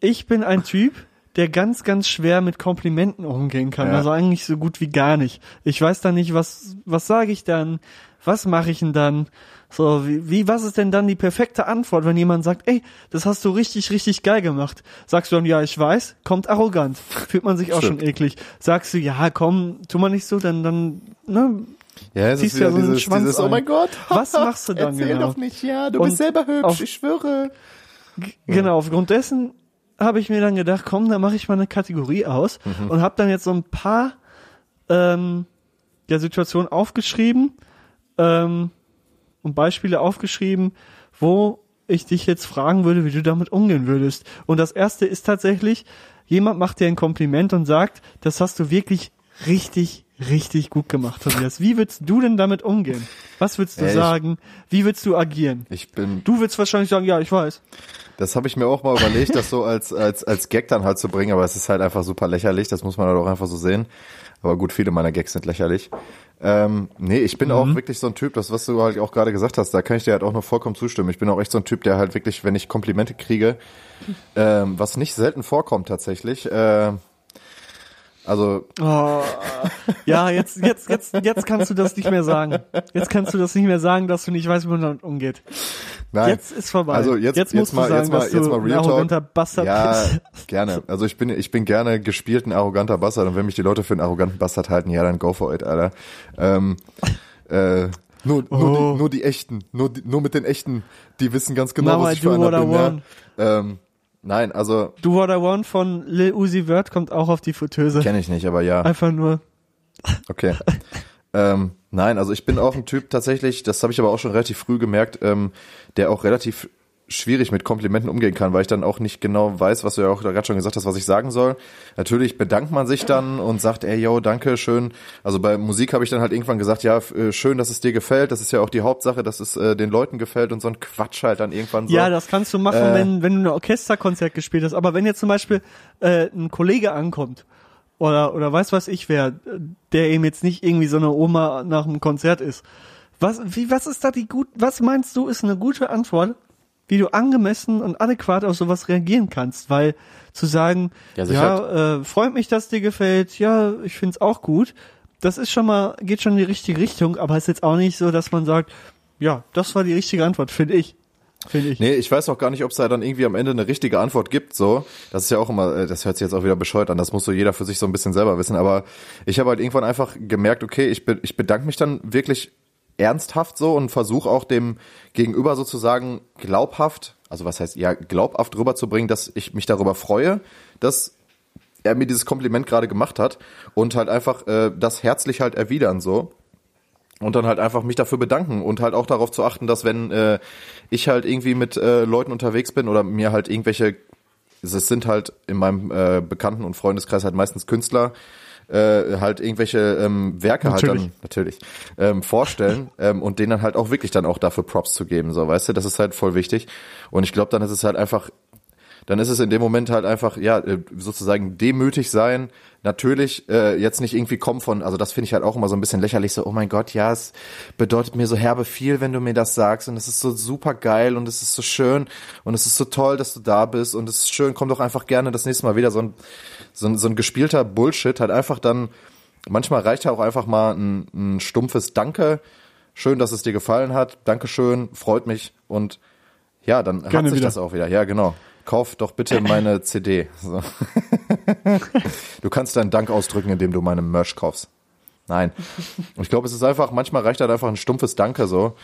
ich bin ein Typ, der ganz, ganz schwer mit Komplimenten umgehen kann. Ja. Also eigentlich so gut wie gar nicht. Ich weiß dann nicht, was, was sage ich dann? Was mache ich denn dann? So, wie, wie, was ist denn dann die perfekte Antwort, wenn jemand sagt, ey, das hast du richtig, richtig geil gemacht? Sagst du dann, ja, ich weiß, kommt arrogant. Fühlt man sich auch Stimmt. schon eklig. Sagst du, ja, komm, tu mal nicht so, dann, dann, ne, ja, es ist wieder ja so dieses, dieses oh mein Gott, was machst du dann Erzähl genau? doch nicht, ja, du Und bist selber hübsch, auf, ich schwöre. Genau, aufgrund dessen habe ich mir dann gedacht, komm, da mache ich mal eine Kategorie aus mhm. und habe dann jetzt so ein paar ähm, ja, Situationen aufgeschrieben ähm, und Beispiele aufgeschrieben, wo ich dich jetzt fragen würde, wie du damit umgehen würdest. Und das erste ist tatsächlich, jemand macht dir ein Kompliment und sagt, das hast du wirklich richtig, richtig gut gemacht, Tobias. Wie würdest du denn damit umgehen? Was würdest du Ey, sagen? Wie würdest du agieren? Ich bin. Du würdest wahrscheinlich sagen, ja, ich weiß. Das habe ich mir auch mal überlegt, das so als, als, als Gag dann halt zu bringen, aber es ist halt einfach super lächerlich, das muss man halt auch einfach so sehen. Aber gut, viele meiner Gags sind lächerlich. Ähm, nee, ich bin mhm. auch wirklich so ein Typ, das, was du halt auch gerade gesagt hast, da kann ich dir halt auch nur vollkommen zustimmen. Ich bin auch echt so ein Typ, der halt wirklich, wenn ich Komplimente kriege, ähm, was nicht selten vorkommt tatsächlich, äh, also. Oh, ja, jetzt, jetzt, jetzt, jetzt kannst du das nicht mehr sagen. Jetzt kannst du das nicht mehr sagen, dass du nicht weißt, wie man damit umgeht. Nein. Jetzt ist vorbei. Also jetzt, jetzt, jetzt mal, sagen, jetzt mal, jetzt mal Real Talk. Bastard ja, bist. gerne. Also ich bin, ich bin gerne gespielt ein arroganter Bastard und wenn mich die Leute für einen arroganten Bastard halten, ja, dann go for it, Alter. Ähm, äh, nur, oh. nur, die, nur die echten, nur, die, nur mit den echten, die wissen ganz genau, Now was I ich für einer bin. Ja. Ähm, Nein, also. Do What I Want von Lil Uzi Vert kommt auch auf die Fritteuse. Kenne ich nicht, aber ja. Einfach nur. Okay. ähm, nein, also ich bin auch ein Typ tatsächlich, das habe ich aber auch schon relativ früh gemerkt, ähm, der auch relativ schwierig mit Komplimenten umgehen kann, weil ich dann auch nicht genau weiß, was du ja auch gerade schon gesagt hast, was ich sagen soll. Natürlich bedankt man sich dann und sagt, ey, yo, danke, schön. Also bei Musik habe ich dann halt irgendwann gesagt, ja, äh, schön, dass es dir gefällt. Das ist ja auch die Hauptsache, dass es äh, den Leuten gefällt und so ein Quatsch halt dann irgendwann so. Ja, das kannst du machen, äh, wenn, wenn du ein Orchesterkonzert gespielt hast. Aber wenn jetzt zum Beispiel äh, ein Kollege ankommt oder, oder weiß was ich wer, der eben jetzt nicht irgendwie so eine Oma nach einem Konzert ist. Was, wie, was ist da die gut, was meinst du ist eine gute Antwort wie du angemessen und adäquat auf sowas reagieren kannst, weil zu sagen, ja, ja äh, freut mich, dass dir gefällt, ja, ich find's auch gut, das ist schon mal, geht schon in die richtige Richtung, aber ist jetzt auch nicht so, dass man sagt, ja, das war die richtige Antwort, finde ich. Finde ich. Nee, ich weiß auch gar nicht, ob es da dann irgendwie am Ende eine richtige Antwort gibt, so. Das ist ja auch immer, äh, das hört sich jetzt auch wieder bescheuert an, das muss so jeder für sich so ein bisschen selber wissen, aber ich habe halt irgendwann einfach gemerkt, okay, ich, be ich bedanke mich dann wirklich ernsthaft so und versuche auch dem Gegenüber sozusagen glaubhaft, also was heißt ja, glaubhaft rüberzubringen, dass ich mich darüber freue, dass er mir dieses Kompliment gerade gemacht hat und halt einfach äh, das herzlich halt erwidern so. Und dann halt einfach mich dafür bedanken und halt auch darauf zu achten, dass wenn äh, ich halt irgendwie mit äh, Leuten unterwegs bin oder mir halt irgendwelche, es sind halt in meinem äh, Bekannten- und Freundeskreis halt meistens Künstler, äh, halt irgendwelche ähm, Werke natürlich. halt dann natürlich ähm, vorstellen ähm, und denen dann halt auch wirklich dann auch dafür Props zu geben, so weißt du, das ist halt voll wichtig. Und ich glaube, dann ist es halt einfach dann ist es in dem Moment halt einfach, ja, äh, sozusagen demütig sein. Natürlich äh, jetzt nicht irgendwie kommen von, also das finde ich halt auch immer so ein bisschen lächerlich, so, oh mein Gott, ja, es bedeutet mir so herbe viel, wenn du mir das sagst und es ist so super geil und es ist so schön und es ist so toll, dass du da bist und es ist schön, komm doch einfach gerne das nächste Mal wieder. So ein, so ein, so ein gespielter Bullshit halt einfach dann, manchmal reicht ja auch einfach mal ein, ein stumpfes Danke, schön, dass es dir gefallen hat, Dankeschön, freut mich und ja, dann Gerne hat sich wieder. das auch wieder. Ja, genau kauf doch bitte meine CD. So. du kannst deinen Dank ausdrücken, indem du meine Merch kaufst. Nein. Ich glaube, es ist einfach, manchmal reicht halt einfach ein stumpfes Danke so.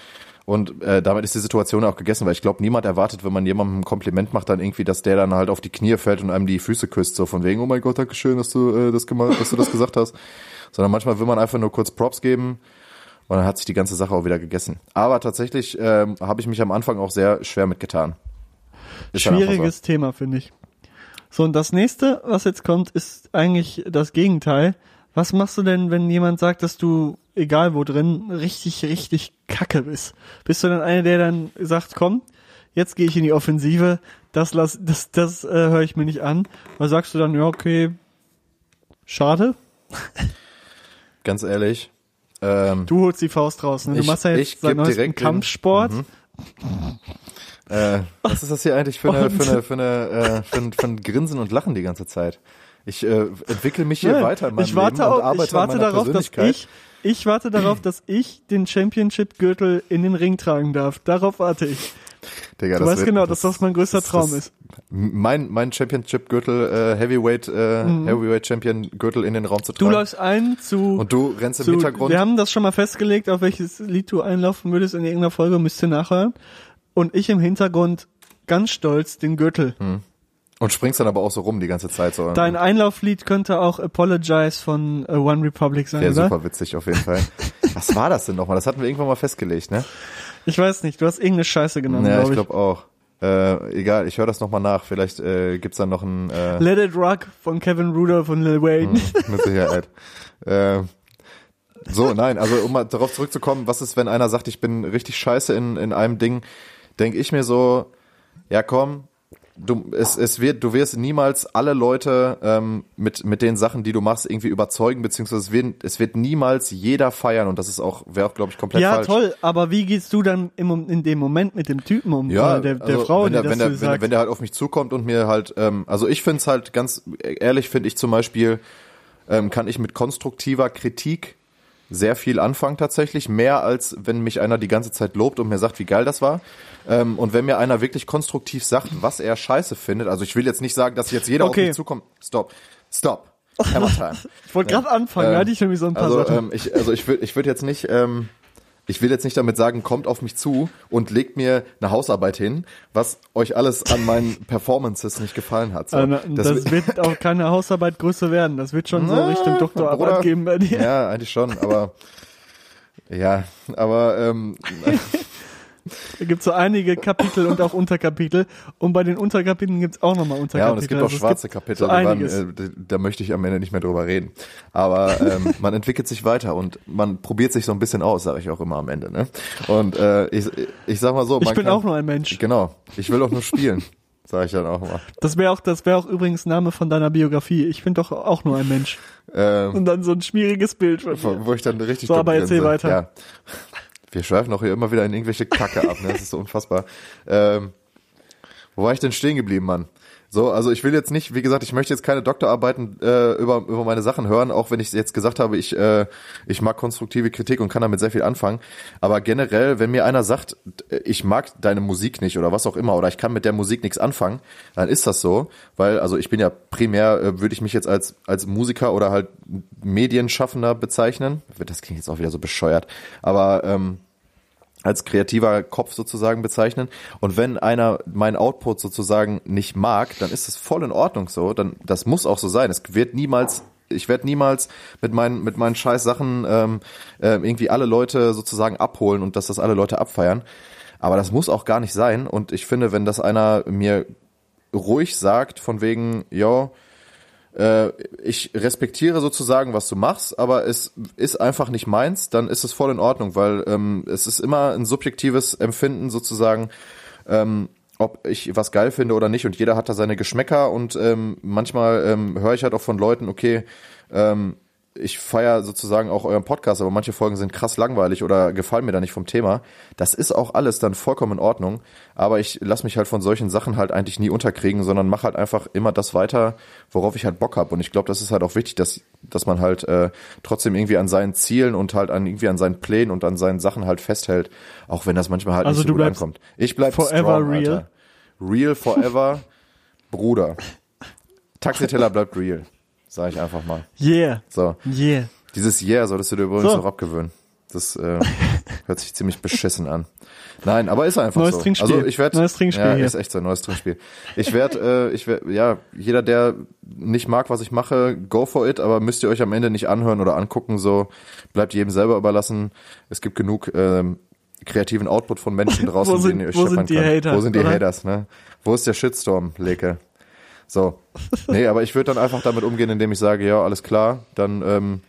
Und äh, damit ist die Situation auch gegessen, weil ich glaube, niemand erwartet, wenn man jemandem ein Kompliment macht, dann irgendwie, dass der dann halt auf die Knie fällt und einem die Füße küsst, so von wegen, oh mein Gott, danke schön, dass du äh, das gemacht, dass du das gesagt hast. Sondern manchmal will man einfach nur kurz Props geben Und dann hat sich die ganze Sache auch wieder gegessen. Aber tatsächlich ähm, habe ich mich am Anfang auch sehr schwer mitgetan. Ist Schwieriges so. Thema, finde ich. So, und das nächste, was jetzt kommt, ist eigentlich das Gegenteil. Was machst du denn, wenn jemand sagt, dass du, egal wo drin, richtig, richtig kacke bist? Bist du dann einer, der dann sagt, komm, jetzt gehe ich in die Offensive, das lass, das, das äh, höre ich mir nicht an. Oder sagst du dann, ja, okay, schade? Ganz ehrlich. Ähm, du holst die Faust raus, ne? Du ich, machst ja jetzt seit neuestem Kampfsport. Mhm. Äh, was ist das hier eigentlich für eine, für eine, für eine, äh, für ein, für ein Grinsen und Lachen die ganze Zeit? Ich äh, entwickle mich hier ja, weiter in meinem ich warte Leben auch, und arbeite ich warte an meiner darauf, dass ich, ich warte darauf, dass ich den Championship-Gürtel in den Ring tragen darf. Darauf warte ich. Digga, du weißt wird, genau, das, dass das mein größter das, Traum das, ist. Mein, mein Championship-Gürtel, äh, Heavyweight, äh, mhm. Heavyweight Champion-Gürtel in den Raum zu tragen. Du läufst ein zu. Und du rennst zu, im Hintergrund. Wir haben das schon mal festgelegt, auf welches Lied du einlaufen würdest in irgendeiner Folge, müsst ihr nachhören. Und ich im Hintergrund ganz stolz den Gürtel. Mhm. Und springst dann aber auch so rum die ganze Zeit so. Dein Einlauflied könnte auch Apologize von uh, One Republic sein, Wäre oder? super witzig auf jeden Fall. Was war das denn nochmal? Das hatten wir irgendwann mal festgelegt, ne? Ich weiß nicht, du hast irgendeine Scheiße genommen, Ja, glaub ich glaube auch. Äh, egal, ich höre das nochmal nach. Vielleicht äh, gibt's dann noch ein äh, Let It Rock von Kevin Rudolph von Lil Wayne. Mh, mit Sicherheit. äh, so, nein, also um mal darauf zurückzukommen, was ist, wenn einer sagt, ich bin richtig scheiße in, in einem Ding, denke ich mir so, ja komm, du, es, es wird, du wirst niemals alle Leute ähm, mit, mit den Sachen, die du machst, irgendwie überzeugen, beziehungsweise es wird, es wird niemals jeder feiern und das ist auch, wäre auch, glaube ich, komplett ja, falsch. Ja, toll, aber wie gehst du dann im, in dem Moment mit dem Typen um? Ja, der, der also, Frau, wenn der, die wenn, der, wenn, wenn der halt auf mich zukommt und mir halt, ähm, also ich finde es halt ganz ehrlich, finde ich zum Beispiel, ähm, kann ich mit konstruktiver Kritik sehr viel anfangen tatsächlich, mehr als wenn mich einer die ganze Zeit lobt und mir sagt, wie geil das war. Ähm, und wenn mir einer wirklich konstruktiv sagt, was er scheiße findet, also ich will jetzt nicht sagen, dass jetzt jeder okay. auf mich zukommt. Stop. Stop. Hammer time. ich wollte gerade anfangen, ähm, hatte ich irgendwie so ein paar also, Sachen. Ähm, ich, also ich würde ich würd jetzt nicht, ähm, ich will jetzt nicht damit sagen, kommt auf mich zu und legt mir eine Hausarbeit hin, was euch alles an meinen Performances nicht gefallen hat. So. das, das wird auch keine Hausarbeit größer werden. Das wird schon so Richtung Doktorarbeit geben bei dir. Ja, eigentlich schon, aber ja, aber ähm, Da gibt so einige Kapitel und auch Unterkapitel. Und bei den Unterkapiteln gibt's auch nochmal Unterkapitel. Ja, und es gibt auch also schwarze Kapitel, so waren, äh, da möchte ich am Ende nicht mehr drüber reden. Aber ähm, man entwickelt sich weiter und man probiert sich so ein bisschen aus, sage ich auch immer am Ende. Ne? Und äh, ich, ich sag mal so. Ich bin kann, auch nur ein Mensch. Genau. Ich will auch nur spielen. Sag ich dann auch mal. Das wäre auch, das wäre auch übrigens Name von deiner Biografie. Ich bin doch auch nur ein Mensch. Ähm, und dann so ein schmieriges Bild von mir. Wo ich dann richtig So, aber erzähl weiter. Ja. Wir schweifen auch hier immer wieder in irgendwelche Kacke ab, ne? Das ist so unfassbar. Ähm, wo war ich denn stehen geblieben, Mann? So, also ich will jetzt nicht, wie gesagt, ich möchte jetzt keine Doktorarbeiten äh, über, über meine Sachen hören, auch wenn ich jetzt gesagt habe, ich, äh, ich mag konstruktive Kritik und kann damit sehr viel anfangen. Aber generell, wenn mir einer sagt, ich mag deine Musik nicht oder was auch immer, oder ich kann mit der Musik nichts anfangen, dann ist das so, weil, also ich bin ja primär, äh, würde ich mich jetzt als, als Musiker oder halt Medienschaffender bezeichnen. Das klingt jetzt auch wieder so bescheuert. Aber ähm, als kreativer Kopf sozusagen bezeichnen. Und wenn einer meinen Output sozusagen nicht mag, dann ist das voll in Ordnung so. Dann das muss auch so sein. Es wird niemals ich werde niemals mit meinen mit meinen scheiß Sachen ähm, äh, irgendwie alle Leute sozusagen abholen und dass das alle Leute abfeiern. Aber das muss auch gar nicht sein. Und ich finde, wenn das einer mir ruhig sagt, von wegen, yo, äh, ich respektiere sozusagen, was du machst, aber es ist einfach nicht meins, dann ist es voll in Ordnung, weil ähm, es ist immer ein subjektives Empfinden sozusagen, ähm, ob ich was geil finde oder nicht und jeder hat da seine Geschmäcker und ähm, manchmal ähm, höre ich halt auch von Leuten, okay, ähm, ich feiere sozusagen auch euren Podcast, aber manche Folgen sind krass langweilig oder gefallen mir da nicht vom Thema. Das ist auch alles dann vollkommen in Ordnung. Aber ich lasse mich halt von solchen Sachen halt eigentlich nie unterkriegen, sondern mache halt einfach immer das weiter, worauf ich halt Bock habe. Und ich glaube, das ist halt auch wichtig, dass, dass man halt äh, trotzdem irgendwie an seinen Zielen und halt an irgendwie an seinen Plänen und an seinen Sachen halt festhält, auch wenn das manchmal halt also nicht so gut ankommt. Ich bleib forever strong, real. Alter. Real forever, Bruder. Taxiteller bleibt real. Sag ich einfach mal. Yeah. So. Yeah. Dieses Yeah solltest du dir übrigens So. noch abgewöhnen. Das äh, Hört sich ziemlich beschissen an. Nein, aber ist einfach Neues so. Trinkspiel. Also ich werde Neues Trinkspiel ja, hier. ist echt so, neues Trinkspiel. Ich werde, äh, ich werde, ja, jeder, der nicht mag, was ich mache, go for it, aber müsst ihr euch am Ende nicht anhören oder angucken, so bleibt jedem selber überlassen. Es gibt genug ähm, kreativen Output von Menschen draußen, sind- denen ihr euch wo scheppern sind die könnt. Hater, Wo sind die oder? Haters, ne? Wo ist der Shitstorm, Leke? So. Nee, aber ich würde dann einfach damit umgehen, indem ich sage, ja, alles klar, dann ähm,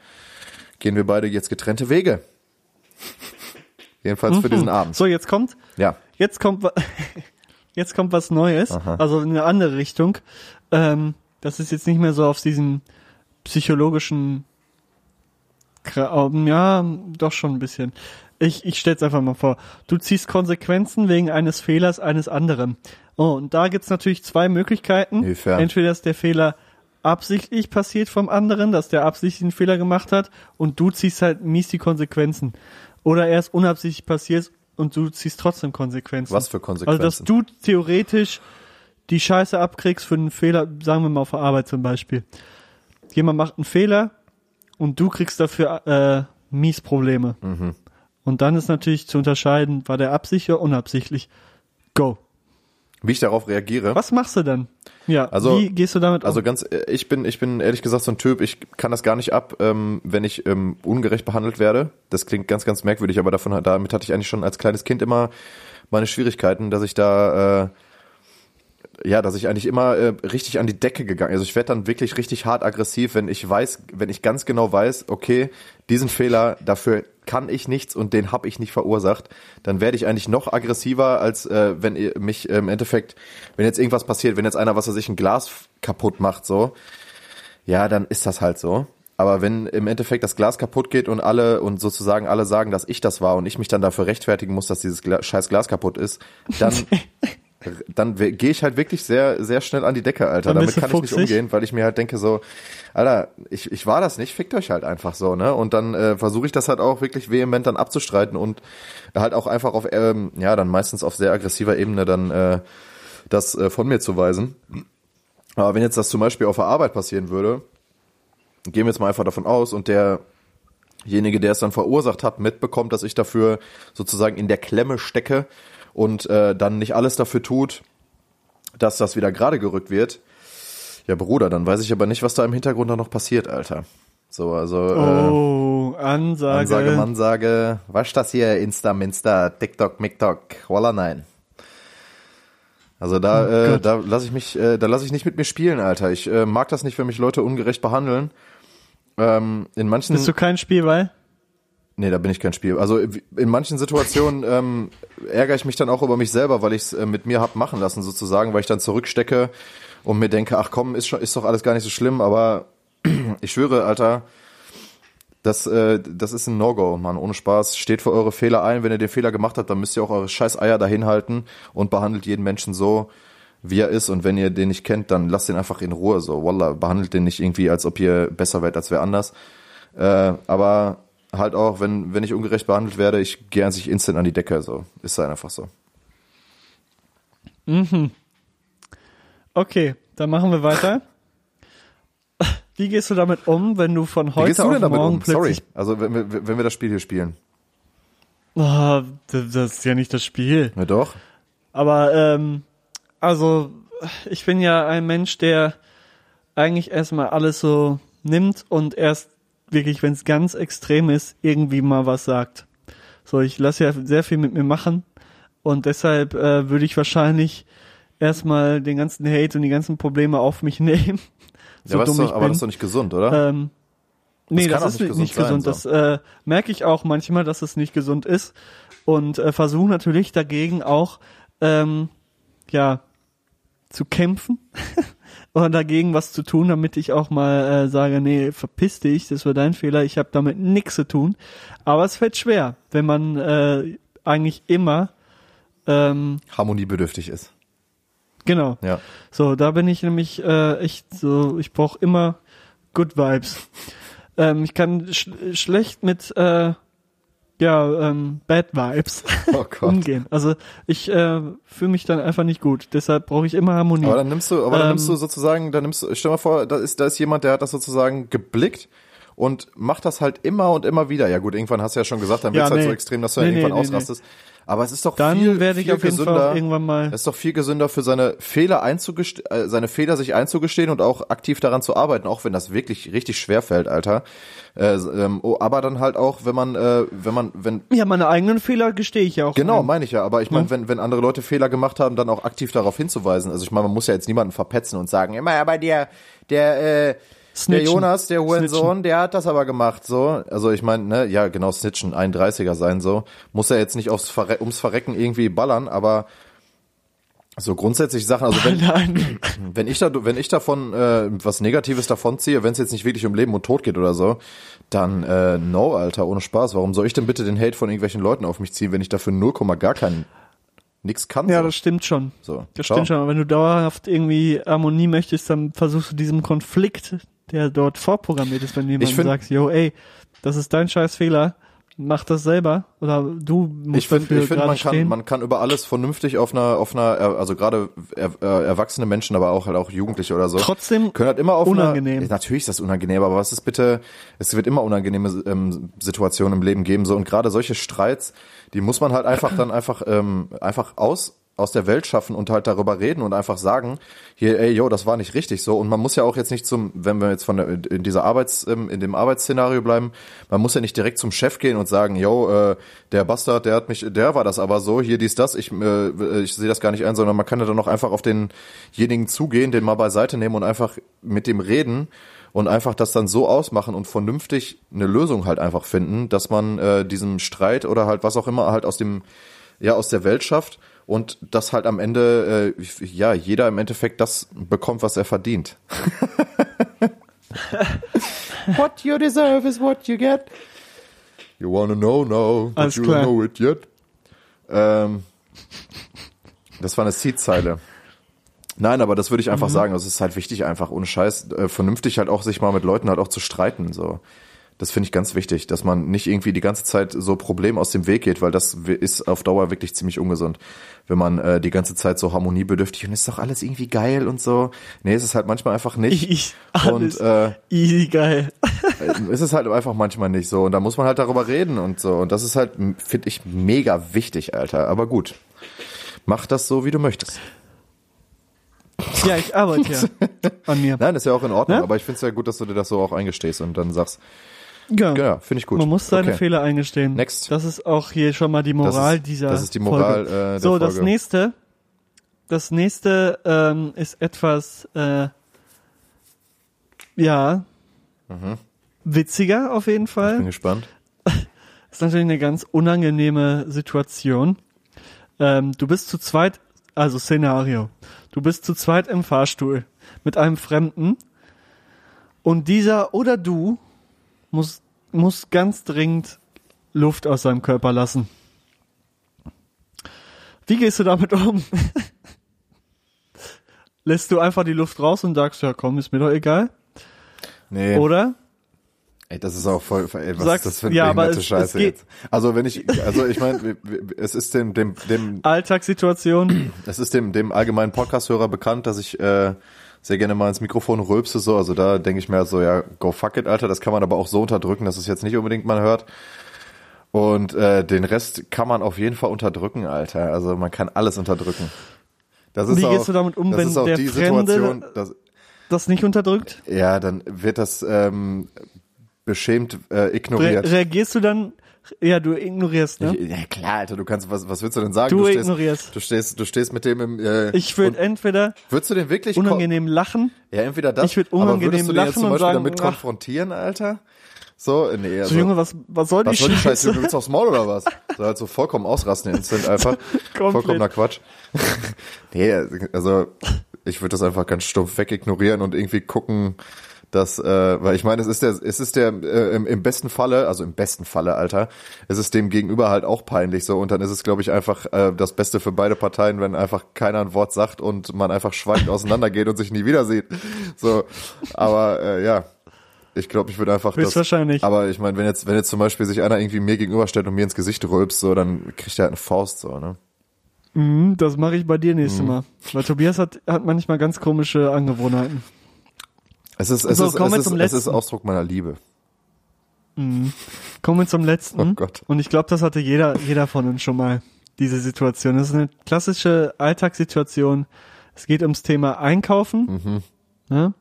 gehen wir beide jetzt getrennte Wege. Jedenfalls für diesen Abend. So, jetzt kommt, Ja. jetzt kommt, jetzt kommt was Neues, also in eine andere Richtung. Ähm, das ist jetzt nicht mehr so auf diesem psychologischen, Kra- ja, doch schon ein bisschen. Ich, ich stell's einfach mal vor. Du ziehst Konsequenzen wegen eines Fehlers eines anderen. Oh, und da gibt's natürlich zwei Möglichkeiten. Inwiefern? Entweder ist der Fehler absichtlich passiert vom anderen, dass der absichtlich einen Fehler gemacht hat und du ziehst halt mies die Konsequenzen. Oder er ist unabsichtlich passiert und du ziehst trotzdem Konsequenzen. Was für Konsequenzen? Also, dass du theoretisch die Scheiße abkriegst für einen Fehler, sagen wir mal auf der Arbeit zum Beispiel. Jemand macht einen Fehler und du kriegst dafür äh, mies Probleme. Mhm. Und dann ist natürlich zu unterscheiden, war der absichtlich oder unabsichtlich. Go. Wie ich darauf reagiere. Was machst du dann? Ja, Also- wie gehst du damit Also um? ganz, äh, ich bin, ich bin ehrlich gesagt so ein Typ, ich kann das gar nicht ab, ähm, wenn ich ähm, ungerecht behandelt werde. Das klingt ganz, ganz merkwürdig, aber davon, damit hatte ich eigentlich schon als kleines Kind immer meine Schwierigkeiten, dass ich da, äh, ja, dass ich eigentlich immer äh, richtig an die Decke gegangen. Also ich werde dann wirklich richtig hart aggressiv, wenn ich weiß, wenn ich ganz genau weiß, okay, diesen Fehler, dafür kann ich nichts und den habe ich nicht verursacht, dann werde ich eigentlich noch aggressiver, als äh, wenn ihr mich äh, im Endeffekt, wenn jetzt irgendwas passiert, wenn jetzt einer, was weiß ich, ein Glas kaputt macht, so, ja, dann ist das halt so. Aber wenn im Endeffekt das Glas kaputt geht und alle und sozusagen alle sagen, dass ich das war und ich mich dann dafür rechtfertigen muss, dass dieses Gla scheiß Glas kaputt ist, dann dann gehe ich halt wirklich sehr sehr schnell an die Decke, Alter. Damit kann ich nicht umgehen, weil ich mir halt denke so, Alter, ich, ich war das nicht, fickt euch halt einfach so, ne? Und dann äh, versuche ich das halt auch wirklich vehement dann abzustreiten und halt auch einfach auf ähm, ja, dann meistens auf sehr aggressiver Ebene dann äh, das äh, von mir zu weisen. Aber wenn jetzt das zum Beispiel auf der Arbeit passieren würde, gehen wir jetzt mal einfach davon aus und derjenige, der es dann verursacht hat, mitbekommt, dass ich dafür sozusagen in der Klemme stecke und äh, dann nicht alles dafür tut, dass das wieder gerade gerückt wird. Ja, Bruder, dann weiß ich aber nicht, was da im Hintergrund dann noch passiert, Alter. So, also Oh, äh, Ansage. Ansage, Mansage, was das hier, Insta, Minsta, TikTok, MikTok, Walla nein. Also da, Oh äh, da lasse ich mich, äh, da lasse ich nicht mit mir spielen, Alter. Ich äh, mag das nicht, wenn mich Leute ungerecht behandeln. Ähm, in manchen, Bist du kein Spielball? Nee, da bin ich kein Spiel. Also in manchen Situationen ähm, ärgere ich mich dann auch über mich selber, weil ich es äh, mit mir hab machen lassen sozusagen, weil ich dann zurückstecke und mir denke, ach komm, ist schon, ist doch alles gar nicht so schlimm. Aber ich schwöre, Alter, das, äh, das ist ein No-Go, Mann, ohne Spaß. Steht für eure Fehler ein. Wenn ihr den Fehler gemacht habt, dann müsst ihr auch eure scheiß Eier dahin halten und behandelt jeden Menschen so, wie er ist. Und wenn ihr den nicht kennt, dann lasst ihn einfach in Ruhe. So, Wallah, behandelt den nicht irgendwie, als ob ihr besser wärt als wer anders. Äh, aber halt auch, wenn, wenn ich ungerecht behandelt werde, ich gehe an sich instant an die Decke. So, ist halt einfach so. Okay, dann machen wir weiter. Wie gehst du damit um, wenn du von Wie heute gehst du auf denn damit morgen um? Sorry. Also, wenn wir, wenn wir das Spiel hier spielen. Ah, das ist ja nicht das Spiel. Ja, doch. Aber ähm, also ich bin ja ein Mensch, der eigentlich erstmal alles so nimmt und erst wirklich, wenn es ganz extrem ist, irgendwie mal was sagt. So, ich lasse ja sehr viel mit mir machen und deshalb äh, würde ich wahrscheinlich erstmal den ganzen Hate und die ganzen Probleme auf mich nehmen. Ja, aber, das ist dumm doch, ich aber bin. das ist doch nicht gesund, oder? Ähm, nee, das, ist nicht nicht, gesund gesund. sein, Das äh, merke ich auch manchmal, dass es nicht gesund ist. Und äh, versuche natürlich dagegen auch, ähm, ja, zu kämpfen oder dagegen was zu tun, damit ich auch mal äh, sage, nee, verpiss dich, das war dein Fehler, ich habe damit nichts zu tun. Aber es fällt schwer, wenn man äh, eigentlich immer, ähm, Harmoniebedürftig ist. genau, Ja. so, da bin ich nämlich äh, echt so, ich brauche immer Good Vibes. ähm, ich kann sch schlecht mit äh, ja, ähm, Bad Vibes Oh Gott. umgehen. Also ich äh, fühle mich dann einfach nicht gut. Deshalb brauche ich immer Harmonie. Aber dann nimmst du, aber dann Ähm, nimmst du sozusagen, dann nimmst du, stell mal vor, da ist, da ist jemand, der hat das sozusagen geblickt und macht das halt immer und immer wieder. Ja gut, irgendwann hast du ja schon gesagt, dann Ja, wird's halt nee. so extrem, dass du Nee, dann irgendwann nee, ausrastest. Aber es ist doch Dann viel, werde ich viel auf jeden gesünder. Fall irgendwann mal. Es ist doch viel gesünder für seine Fehler einzugestehen, äh, seine Fehler sich einzugestehen und auch aktiv daran zu arbeiten, auch wenn das wirklich richtig schwer fällt, Alter. Äh, ähm, oh, aber dann halt auch, wenn man, äh, wenn man, wenn Ja, meine eigenen Fehler gestehe ich ja auch. Genau, ein. meine ich ja. Aber ich meine, wenn, wenn andere Leute Fehler gemacht haben, dann auch aktiv darauf hinzuweisen. Also ich meine, man muss ja jetzt niemanden verpetzen und sagen, immer, aber der, der, äh, der Snitchen. Jonas, der Hurensohn, der hat das aber gemacht, so. Also ich meine, ne, ja, genau, Snitchen, 31er sein, so. Muss ja jetzt nicht aufs Verre ums Verrecken irgendwie ballern, aber so grundsätzlich Sachen, also wenn, Nein. wenn ich da, wenn ich davon äh, was Negatives davon ziehe, wenn es jetzt nicht wirklich um Leben und Tod geht oder so, dann äh, no, Alter, ohne Spaß. Warum soll ich denn bitte den Hate von irgendwelchen Leuten auf mich ziehen, wenn ich dafür 0, gar keinen nix kann? Ja, so? das stimmt schon. so. Das ciao. stimmt schon. Aber wenn du dauerhaft irgendwie Harmonie möchtest, dann versuchst du diesem Konflikt, der dort vorprogrammiert ist, wenn du jemandem find- sagst, yo, ey, das ist dein scheiß Fehler, mach das selber. Oder du musst Ich finde, dafür ich find, man kann, man kann über alles vernünftig auf einer, auf einer, also gerade er, äh, erwachsene Menschen, aber auch halt auch Jugendliche oder so. Trotzdem können halt immer auf unangenehm. Einer, natürlich ist das unangenehm, aber was ist bitte? Es wird immer unangenehme ähm, Situationen im Leben geben so und gerade solche Streits, die muss man halt einfach dann einfach ähm, einfach aus aus der Welt schaffen und halt darüber reden und einfach sagen, hier, ey, yo, das war nicht richtig so. Und man muss ja auch jetzt nicht zum, wenn wir jetzt von der, in dieser Arbeits, ähm, in dem Arbeitsszenario bleiben, man muss ja nicht direkt zum Chef gehen und sagen, yo, äh, der Bastard, der hat mich, der war das aber so, hier dies, das, ich, äh, ich sehe das gar nicht ein, sondern man kann ja dann auch einfach auf denjenigen zugehen, den mal beiseite nehmen und einfach mit dem reden und einfach das dann so ausmachen und vernünftig eine Lösung halt einfach finden, dass man äh, diesem Streit oder halt was auch immer halt aus dem ja aus der Welt schafft und dass halt am Ende äh, ja jeder im Endeffekt das bekommt, was er verdient. what you deserve is what you get. You wanna know now, but Alles you don't know it yet. Ähm, das war eine Seed-Zeile. Nein, aber das würde ich einfach Mhm. sagen. Es ist halt wichtig, einfach ohne Scheiß, äh, vernünftig halt auch sich mal mit Leuten halt auch zu streiten. So, das finde ich ganz wichtig, dass man nicht irgendwie die ganze Zeit so Problemen aus dem Weg geht, weil das ist auf Dauer wirklich ziemlich ungesund, wenn man äh, die ganze Zeit so harmoniebedürftig und ist doch alles irgendwie geil und so. Nee, es ist halt manchmal einfach nicht. Ich, und alles äh, easy geil. es ist halt einfach manchmal nicht so und da muss man halt darüber reden und so und das ist halt finde ich mega wichtig, Alter. Aber gut, mach das so, wie du möchtest. Ja, ich arbeite ja an mir. Nein, ist ja auch in Ordnung, Ne? aber ich finde es ja gut, dass du dir das so auch eingestehst und dann sagst, Ja. ja, finde ich gut. Man muss seine Okay. Fehler eingestehen. Next. Das ist auch hier schon mal die Moral ist- dieser das ist die Moral, Folge. äh, der so, das Folge. nächste. Das nächste ähm, ist etwas, äh, ja, witziger auf jeden Mhm. Bin Fall. gespannt. Ist natürlich eine ganz unangenehme Situation. Ähm, du bist zu zweit, also Szenario. Du bist zu zweit im Fahrstuhl mit einem Fremden und dieser oder du muss, muss ganz dringend Luft aus seinem Körper lassen. Wie gehst du damit um? Lässt du einfach die Luft raus und sagst, ja komm, ist mir doch egal? Nee, Oder? ey, das ist auch voll, ey, was Sagst- ist das für eine ja, aber behinderte es- Scheiße es geht- jetzt? Also wenn ich, also ich meine, es ist dem, dem, dem, Alltagssituation. es ist dem, dem allgemeinen Podcast-Hörer bekannt, dass ich äh, sehr gerne mal ins Mikrofon rülpse, so, also da denke ich mir so, ja, go fuck it, Alter, das kann man aber auch so unterdrücken, dass es jetzt nicht unbedingt man hört. Und äh, den Rest kann man auf jeden Fall unterdrücken, Alter. Also man kann alles unterdrücken. Das ist Wie auch, gehst du damit um, das wenn der die Fremde- Situation, dass, Das nicht unterdrückt? ja, dann wird das ähm, beschämt äh, Re ignoriert. reagierst du dann? Ja, du ignorierst, ne? Ja klar, Alter, du kannst, was, was willst du denn sagen? Du stehst, ignorierst. Du stehst, du stehst mit dem im. Äh, Ich würde entweder Würdest du den wirklich? unangenehm lachen. Ja, entweder das. ich würd aber unangenehm würdest du den jetzt lachen zum und Beispiel sagen, damit konfrontieren, Alter? So, nee, also, So, Junge, was, was soll die was soll die Scheiße? Scheiße? Du willst aufs Maul oder was? So halt so vollkommen ausrasten instant einfach. Vollkommener Quatsch. nee, also ich würde das einfach ganz stumpf wegignorieren und irgendwie gucken, dass, äh, weil ich meine, es ist der, es ist der äh, im, im besten Falle, also im besten Falle, Alter, es ist dem Gegenüber halt auch peinlich so und dann ist es, glaube ich, einfach äh, das Beste für beide Parteien, wenn einfach keiner ein Wort sagt und man einfach schweigend auseinandergeht und sich nie wieder sieht. So, aber äh, ja. Ich glaube, ich würde einfach das. Höchstwahrscheinlich. Aber ich meine, wenn jetzt, wenn jetzt zum Beispiel sich einer irgendwie mir gegenüberstellt und mir ins Gesicht rülpst, so, dann kriegt er halt eine Faust, so, ne? Mhm, das mache ich bei dir Mhm. nächstes Mal. Weil Tobias hat, hat manchmal ganz komische Angewohnheiten. Es ist, es So, ist, es ist, es ist. Ausdruck meiner Liebe. Kommen wir zum letzten. Oh Gott. Und ich glaube, das hatte jeder, jeder von uns schon mal, diese Situation. Das ist eine klassische Alltagssituation. Es geht ums Thema Einkaufen. Mhm. Ne?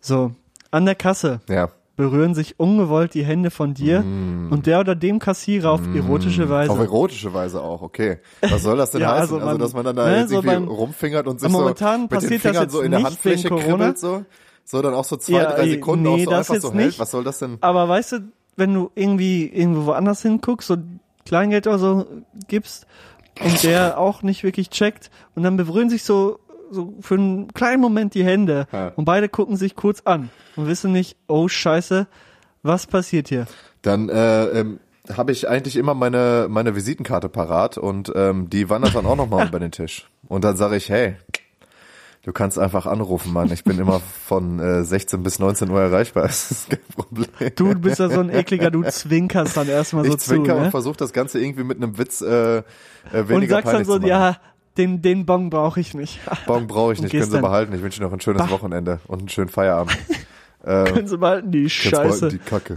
So, an der Kasse Ja. berühren sich ungewollt die Hände von dir und der oder dem Kassierer auf erotische Weise. Mhm. Auf erotische Weise auch, okay. Was soll das denn Ja, heißen? also Also, man- dass man dann da ne, jetzt so irgendwie beim- rumfingert und sich so momentan mit den passiert das Fingern jetzt so in der Handfläche kribbelt so. So dann auch so zwei, Ja, drei Sekunden nee, auch so das einfach so hält. nicht. Was soll das denn? Aber weißt du, wenn du irgendwie irgendwo woanders hinguckst, so Kleingeld oder so gibst und der auch nicht wirklich checkt und dann berühren sich so so für einen kleinen Moment die Hände Ja. und beide gucken sich kurz an und wissen nicht, oh Scheiße, was passiert hier? Dann äh, ähm, habe ich eigentlich immer meine meine Visitenkarte parat und ähm, die wandert dann auch nochmal über den Tisch. Und dann sage ich, hey, du kannst einfach anrufen, Mann. Ich bin immer von äh, 16 bis 19 Uhr erreichbar. Das ist kein Problem. Du bist ja so ein ekliger, du zwinkerst dann erstmal so ich zwinker zu, und ne? versuche das Ganze irgendwie mit einem Witz äh, äh, weniger Und sagst dann so, ja, den, den Bon brauche ich nicht. Bon brauche ich Und nicht, können Sie behalten. Ich wünsche Ihnen noch ein schönes Bah. Wochenende und einen schönen Feierabend. äh, Können Sie mal die Scheiße. wollten die Kacke.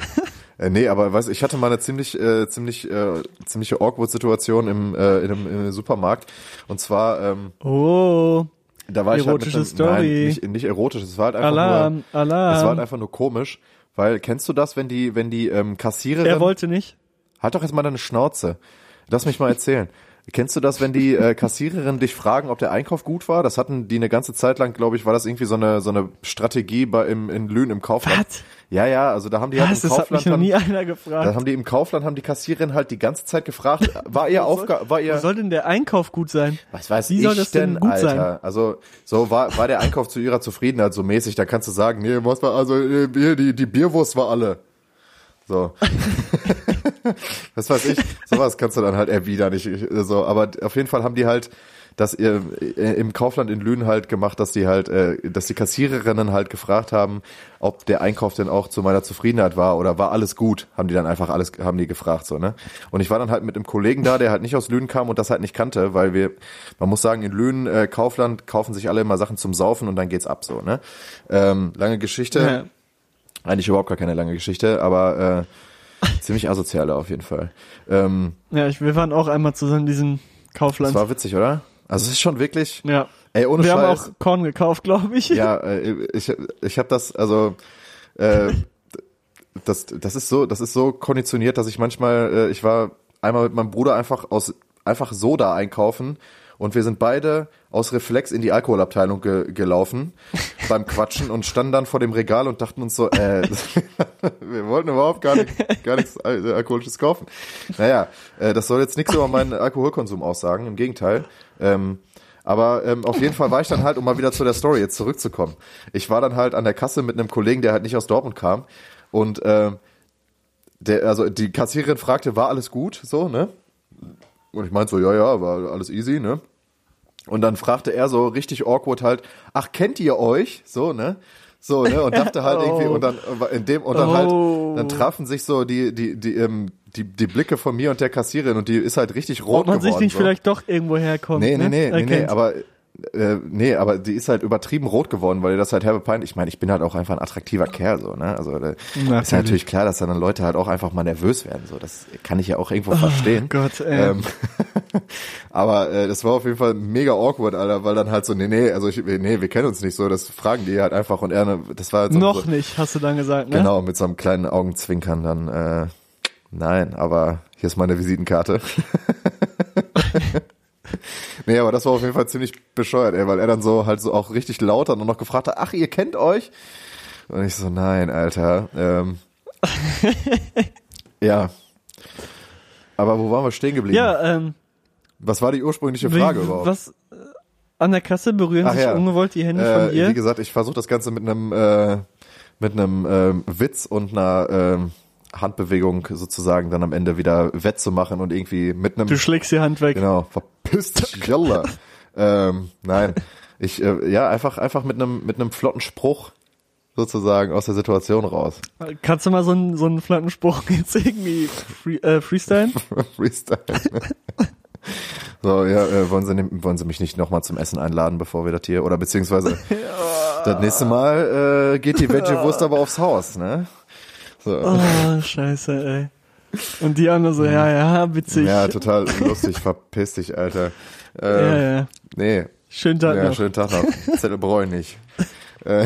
äh, nee, aber weiß ich hatte mal eine ziemlich äh, ziemlich äh, ziemliche awkward Situation im äh, in einem, im Supermarkt und zwar ähm, Oh, da war Erotische ich halt mit einem, Story. Nein, nicht, nicht erotisch, es war halt einfach nur Alarm, Alarm. es war halt einfach nur komisch, weil kennst du das, wenn die wenn die ähm, Kassiererin er wollte nicht. Halt doch jetzt mal deine Schnauze. Lass mich mal erzählen. Kennst du das, wenn die äh, Kassiererin dich fragen, ob der Einkauf gut war? Das hatten die eine ganze Zeit lang, glaube ich, war das irgendwie so eine so eine Strategie bei im in Lünen im Kaufland. Was? Ja, ja, also da haben die halt Was? im Das hat mich Kaufland noch nie einer da gefragt. haben die im Kaufland haben die Kassiererin halt die ganze Zeit gefragt, war ihr Aufgabe, war ihr soll denn der Einkauf gut sein? was weiß Wie ich soll das denn gut Alter? sein? Also so war war der Einkauf zu ihrer Zufriedenheit so mäßig, da kannst du sagen, nee, was war also äh, die die Bierwurst war alle. So. Was weiß ich, sowas kannst du dann halt erwidern. Ich, ich, so, aber auf jeden Fall haben die halt das äh, im Kaufland in Lünen halt gemacht, dass die halt, äh, dass die Kassiererinnen halt gefragt haben, ob der Einkauf denn auch zu meiner Zufriedenheit war oder war alles gut, haben die dann einfach alles, haben die gefragt so, ne? Und ich war dann halt mit einem Kollegen da, der halt nicht aus Lünen kam und das halt nicht kannte, weil wir, man muss sagen, in Lünen, äh, Kaufland kaufen sich alle immer Sachen zum Saufen und dann geht's ab so, ne? Ähm, lange Geschichte. Ja. Eigentlich überhaupt gar keine lange Geschichte, aber äh, ziemlich asoziale auf jeden Fall. Ähm, Ja, ich, wir waren auch einmal zusammen in diesem das Kaufland. war witzig, oder? Also es ist schon wirklich, ja. ey, ohne Wir haben Scheiß. auch Korn gekauft, glaube ich. ja, äh, ich, ich habe das, also äh, das, das ist so, das ist so konditioniert, dass ich manchmal, äh, ich war einmal mit meinem Bruder einfach aus einfach Soda einkaufen und wir sind beide aus Reflex in die Alkoholabteilung ge gelaufen beim Quatschen und standen dann vor dem Regal und dachten uns so, äh, wir wollten überhaupt gar, nicht, gar nichts Al Alkoholisches kaufen. Naja, äh, das soll jetzt nichts über meinen Alkoholkonsum aussagen, im Gegenteil. Ähm, aber ähm, auf jeden Fall war ich dann halt, um mal wieder zu der Story jetzt zurückzukommen. Ich war dann halt an der Kasse mit einem Kollegen, der halt nicht aus Dortmund kam. Und ähm, der, also die Kassiererin fragte, war alles gut? So, ne? Und ich meinte so, ja, ja, war alles easy, ne? Und dann fragte er so richtig awkward halt, ach, kennt ihr euch? So, ne? So, ne? Und dachte halt Oh. irgendwie, und dann äh, in dem, und dann Oh. halt, dann trafen sich so die, die, die, ähm, die, die Blicke von mir und der Kassiererin und die ist halt richtig rot Ob man geworden. sich nicht so. vielleicht doch irgendwo herkommt. Nee, nee, ne? nee, nee, nee, aber äh, nee, aber die ist halt übertrieben rot geworden, weil ihr das halt herbe peinlich. Ich meine, ich bin halt auch einfach ein attraktiver Kerl so, ne? Also da ist Natürlich. ja natürlich klar, dass dann Leute halt auch einfach mal nervös werden. So, das kann ich ja auch irgendwo verstehen. Gott, ey. Ähm, aber äh, das war auf jeden Fall mega awkward, Alter, weil dann halt so, nee, nee, also ich, nee, wir kennen uns nicht so, das fragen die halt einfach und er, ne, das war halt so, Noch so, nicht, hast du dann gesagt, ne? Genau, mit so einem kleinen Augenzwinkern dann, äh, nein, aber hier ist meine Visitenkarte. nee, aber das war auf jeden Fall ziemlich bescheuert, ey, weil er dann so halt so auch richtig laut hat und noch gefragt hat, ach, ihr kennt euch? Und ich so, nein, Alter. Ähm, ja. Aber wo waren wir stehen geblieben? Ja, ähm, Was war die ursprüngliche Frage wie, überhaupt? was äh, an der Kasse berühren Ach sich ja. ungewollt die Hände Äh, von ihr? Wie gesagt, ich versuche das Ganze mit einem äh, mit einem ähm, Witz und einer ähm, Handbewegung sozusagen dann am Ende wieder wettzumachen und irgendwie mit einem Du schlägst die Hand weg. genau verpiss dich Jalla. ähm, nein, ich äh, ja einfach einfach mit einem mit einem flotten Spruch sozusagen aus der Situation raus. Kannst du mal so einen, so einen flatten Spruch jetzt irgendwie free, äh, freestylen? Freestyle. So, ja, äh, wollen Sie wollen Sie mich nicht nochmal zum Essen einladen, bevor wir das hier oder beziehungsweise das nächste Mal äh, geht die Veggie-Wurst aber aufs Haus, ne? So. Oh, scheiße, ey. Und die anderen so, ja, ja, witzig. Ja, total lustig, verpiss dich, Alter. ja, Äh, ja. Nee, Schönen Tag ja, noch. schönen Tag noch. Zettel brauche ich nicht. Äh,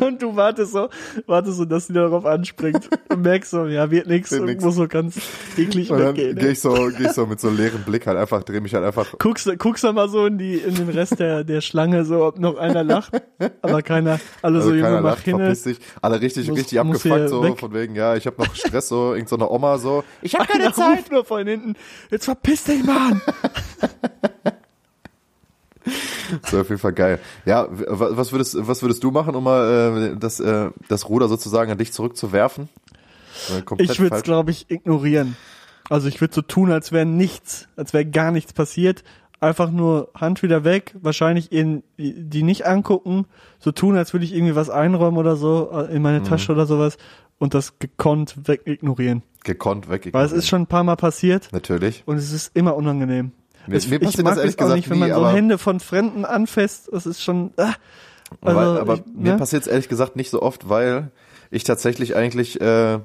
Und du wartest so, wartest so, dass sie darauf anspringt. Und merkst so, ja, wird nix. Wird Und nix. muss so ganz eklig und dann weggehen. gehe ey. ich so, gehe ich so mit so leerem Blick halt einfach, drehe mich halt einfach Guckst, guckst dann mal so in die, in den Rest der, der Schlange, so, ob noch einer lacht. Aber keiner, alle Also so, keiner Junge, mach lacht, hin. verpiss dich. Alle richtig, Muss- richtig muss abgefuckt, so weg. von wegen, ja, ich habe noch Stress, so, irgend so eine Oma so. Ich habe Einer ruft nur von hinten, jetzt verpiss dich, Mann. So auf jeden Fall geil. Ja, was würdest, was würdest du machen, um mal äh, das, äh, das Ruder sozusagen an dich zurückzuwerfen? Äh, Ich würde es, glaube ich, ignorieren. Also ich würde so tun, als wäre nichts, als wäre gar nichts passiert. Einfach nur Hand wieder weg, wahrscheinlich in, die nicht angucken, so tun, als würde ich irgendwie was einräumen oder so äh, in meine Mhm. Tasche oder sowas und das gekonnt weg ignorieren. gekonnt weg. Weil es ist schon ein paar Mal passiert natürlich. und es ist immer unangenehm. Mir- es, mir ich passiert mag das auch gesagt nicht, wenn nie, man so Hände von Fremden anfasst. Das ist schon. Ah, also, weil, aber ich, mir ne? passiert es ehrlich gesagt nicht so oft, weil ich tatsächlich eigentlich äh,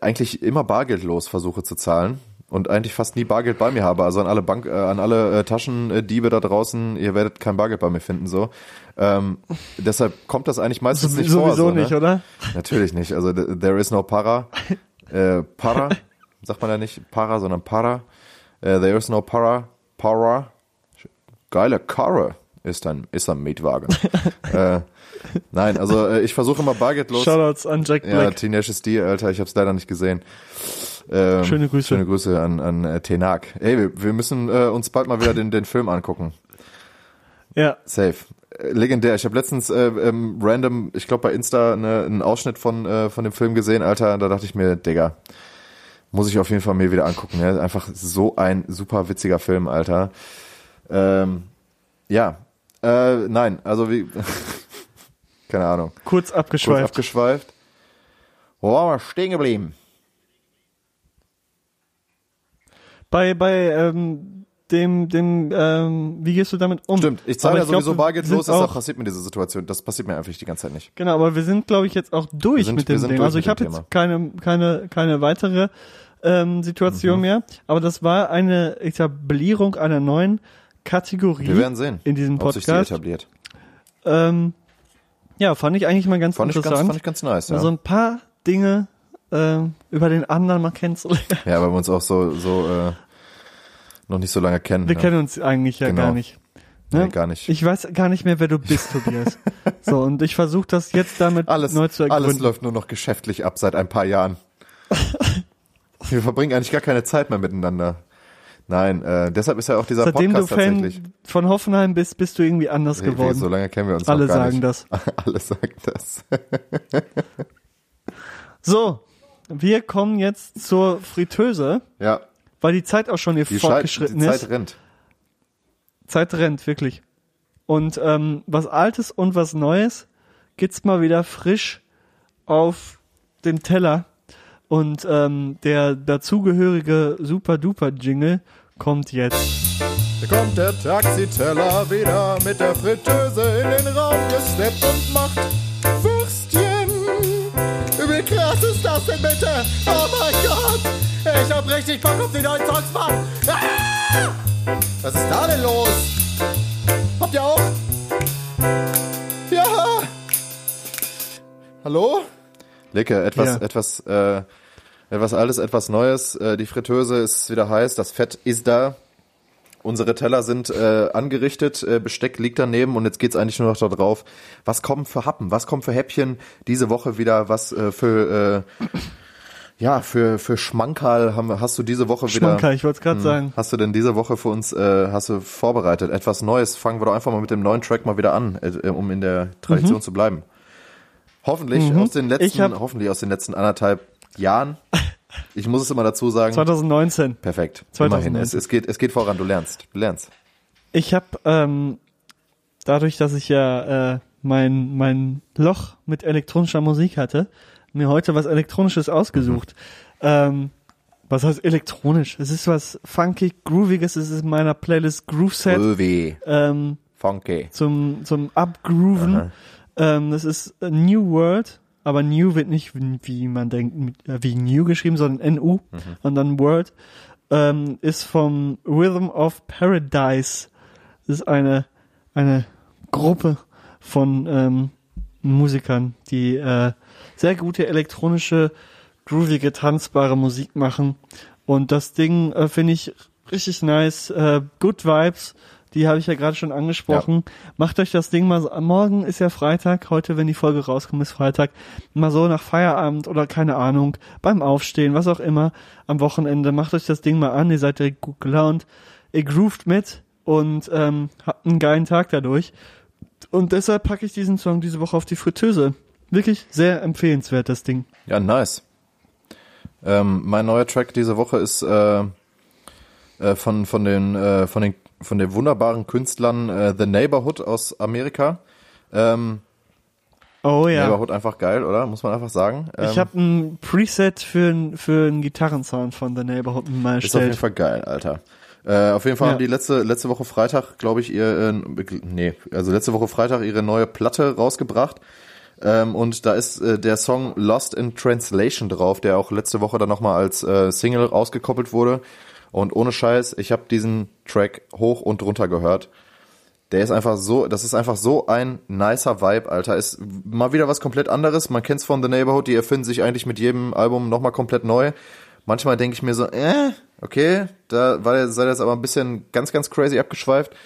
eigentlich immer bargeldlos versuche zu zahlen und eigentlich fast nie Bargeld bei mir habe. Also an alle Bank, äh, an alle äh, Taschendiebe da draußen, ihr werdet kein Bargeld bei mir finden so. Ähm, deshalb kommt das eigentlich meistens Sow- nicht vor. sowieso so, ne? nicht, oder? Natürlich nicht. Also th- there is no para. Äh, para sagt man ja nicht para, sondern para. Äh, there is no para. Para. Geile Karre ist ein ist ein Mietwagen. äh, nein, also äh, ich versuche immer bargeldlos. Shoutouts an Jack Ja, Black. Teenage D, Alter, ich habe es leider nicht gesehen. Ähm, Schöne Grüße. Schöne Grüße an, an äh, Tenak. Ey, wir, wir müssen äh, uns bald mal wieder den, den Film angucken. Ja, Safe. Äh, Legendär. Ich habe letztens äh, ähm, random, ich glaube bei Insta, ne, einen Ausschnitt von, äh, von dem Film gesehen, Alter. Da dachte ich mir, Digga, muss ich auf jeden Fall mir wieder angucken. Ne? Einfach so ein super witziger Film, Alter. Ähm, ja. Äh, nein, also wie. Keine Ahnung. kurz Kurz abgeschweift. abgeschweift. Wo waren wir stehen geblieben? bei bei ähm, dem dem ähm, wie gehst du damit um? Stimmt, ich zahle ja glaub, sowieso wir bargeldlos, sind deshalb auch- passiert mir diese Situation. Das passiert mir einfach die ganze Zeit nicht. Genau, aber wir sind glaube ich jetzt auch durch sind- mit dem Ding. Also ich habe jetzt keine keine keine weitere ähm, Mhm. Situation mehr, aber das war eine Etablierung einer neuen Kategorie Wir werden sehen, in diesem ob sich die Podcast. etabliert. Ähm, ja, fand ich eigentlich mal ganz Fand ich, ganz, interessant. fand ich ganz nice, ja. So ein paar Dinge ähm, über den anderen mal kennenzulernen. Ja, weil wir uns auch so, so äh, noch nicht so lange kennen. Wir ne? kennen uns eigentlich ja Genau. gar nicht. Nee, Ne? gar nicht. Ich weiß gar nicht mehr, wer du bist, Tobias. so, und ich versuche das jetzt damit alles, neu zu ergründen. alles läuft nur noch geschäftlich ab seit ein paar Jahren. wir verbringen eigentlich gar keine Zeit mehr miteinander. Nein, äh, deshalb ist ja auch dieser Seitdem Podcast du Fan tatsächlich. von Hoffenheim bist, bist du irgendwie anders wie, geworden. So lange kennen wir uns Alle sagen nicht. das. Alle sagen das. So, wir kommen jetzt zur Fritteuse, ja, weil die Zeit auch schon hier die, fortgeschritten die ist. Zeit rennt. Zeit rennt, wirklich. Und ähm, was Altes und was Neues gibt's mal wieder frisch auf dem Teller. Und ähm, der dazugehörige Super-Duper-Jingle kommt jetzt. Da kommt der Taxiteller wieder mit der Fritteuse in den Raum gesteppt und macht Würstchen. Wie krass ist das denn bitte? Oh mein Gott! Ich hab richtig Bock auf die neuen Songs, Mann! Ah! Was ist da denn los? Habt ihr auch? Ja! Hallo? Lecke, etwas, Ja. etwas, äh, etwas Altes, etwas Neues. Äh, die Fritteuse ist wieder heiß, das Fett ist da. Unsere Teller sind äh, angerichtet, äh, Besteck liegt daneben und jetzt geht's eigentlich nur noch da drauf. Was kommen für Happen, was kommen für Häppchen diese Woche wieder, was äh, für äh, ja für für Schmankerl haben, hast du diese Woche wieder? Schmankerl, ich wollte es gerade Hm, sagen. Hast du denn diese Woche für uns äh, hast du vorbereitet etwas Neues? Fangen wir doch einfach mal mit dem neuen Track mal wieder an, äh, um in der Tradition zu bleiben. Hoffentlich aus den letzten, Mhm. Hab- hoffentlich aus den letzten anderthalb Jahren. Ich muss es immer dazu sagen. 2019. Perfekt. 2019. Immerhin. Es, es, geht, es geht voran, du lernst. Du lernst. Ich habe ähm, dadurch, dass ich ja äh, mein mein Loch mit elektronischer Musik hatte, mir heute was elektronisches ausgesucht. Ähm, was heißt elektronisch? Es ist was funky, grooviges. Es ist in meiner Playlist Groove Set Ulvi. ähm, Funky. zum zum Upgrooven. Aha. Ähm, das ist a New World aber New wird nicht, wie man denkt, äh, wie New geschrieben, sondern NU mhm. und dann Word, ähm, ist vom Rhythm of Paradise. Das ist eine, eine Gruppe von ähm, Musikern, die äh, sehr gute elektronische, groovige, tanzbare Musik machen. Und das Ding äh, finde ich richtig nice. Äh, Good Vibes, die habe ich ja gerade schon angesprochen. Ja. Macht euch das Ding mal so, morgen ist ja Freitag, heute, wenn die Folge rauskommt, ist Freitag, mal so nach Feierabend oder keine Ahnung, beim Aufstehen, was auch immer, am Wochenende, macht euch das Ding mal an, ihr seid direkt gut gelaunt, ihr groovt mit und ähm, habt einen geilen Tag dadurch. Und deshalb packe ich diesen Song diese Woche auf die Fritteuse. Wirklich sehr empfehlenswert, das Ding. Ja, nice. Ähm, mein neuer Track diese Woche ist äh, äh, von, von, den, äh, von, den, von den wunderbaren Künstlern äh, The Neighborhood aus Amerika. Ähm, oh ja. Neighborhood einfach geil, oder? Muss man einfach sagen. Ähm, ich habe ein Preset für, für einen Gitarrensound von The Neighborhood mal erstellt. Ist auf jeden Fall geil, Alter. Äh, auf jeden Fall ja. haben die letzte, letzte Woche Freitag, glaube ich, ihr, äh, nee, also letzte Woche Freitag ihre neue Platte rausgebracht. Ähm, und da ist äh, der Song Lost in Translation drauf, der auch letzte Woche dann nochmal als äh, Single rausgekoppelt wurde. Und ohne Scheiß, ich habe diesen Track hoch und runter gehört. Der ist einfach so, das ist einfach so ein nicer Vibe, Alter. Ist mal wieder was komplett anderes. Man kennt's von The Neighborhood, die erfinden sich eigentlich mit jedem Album nochmal komplett neu. Manchmal denke ich mir so, äh, okay, da war der, seid jetzt aber ein bisschen ganz, ganz crazy abgeschweift.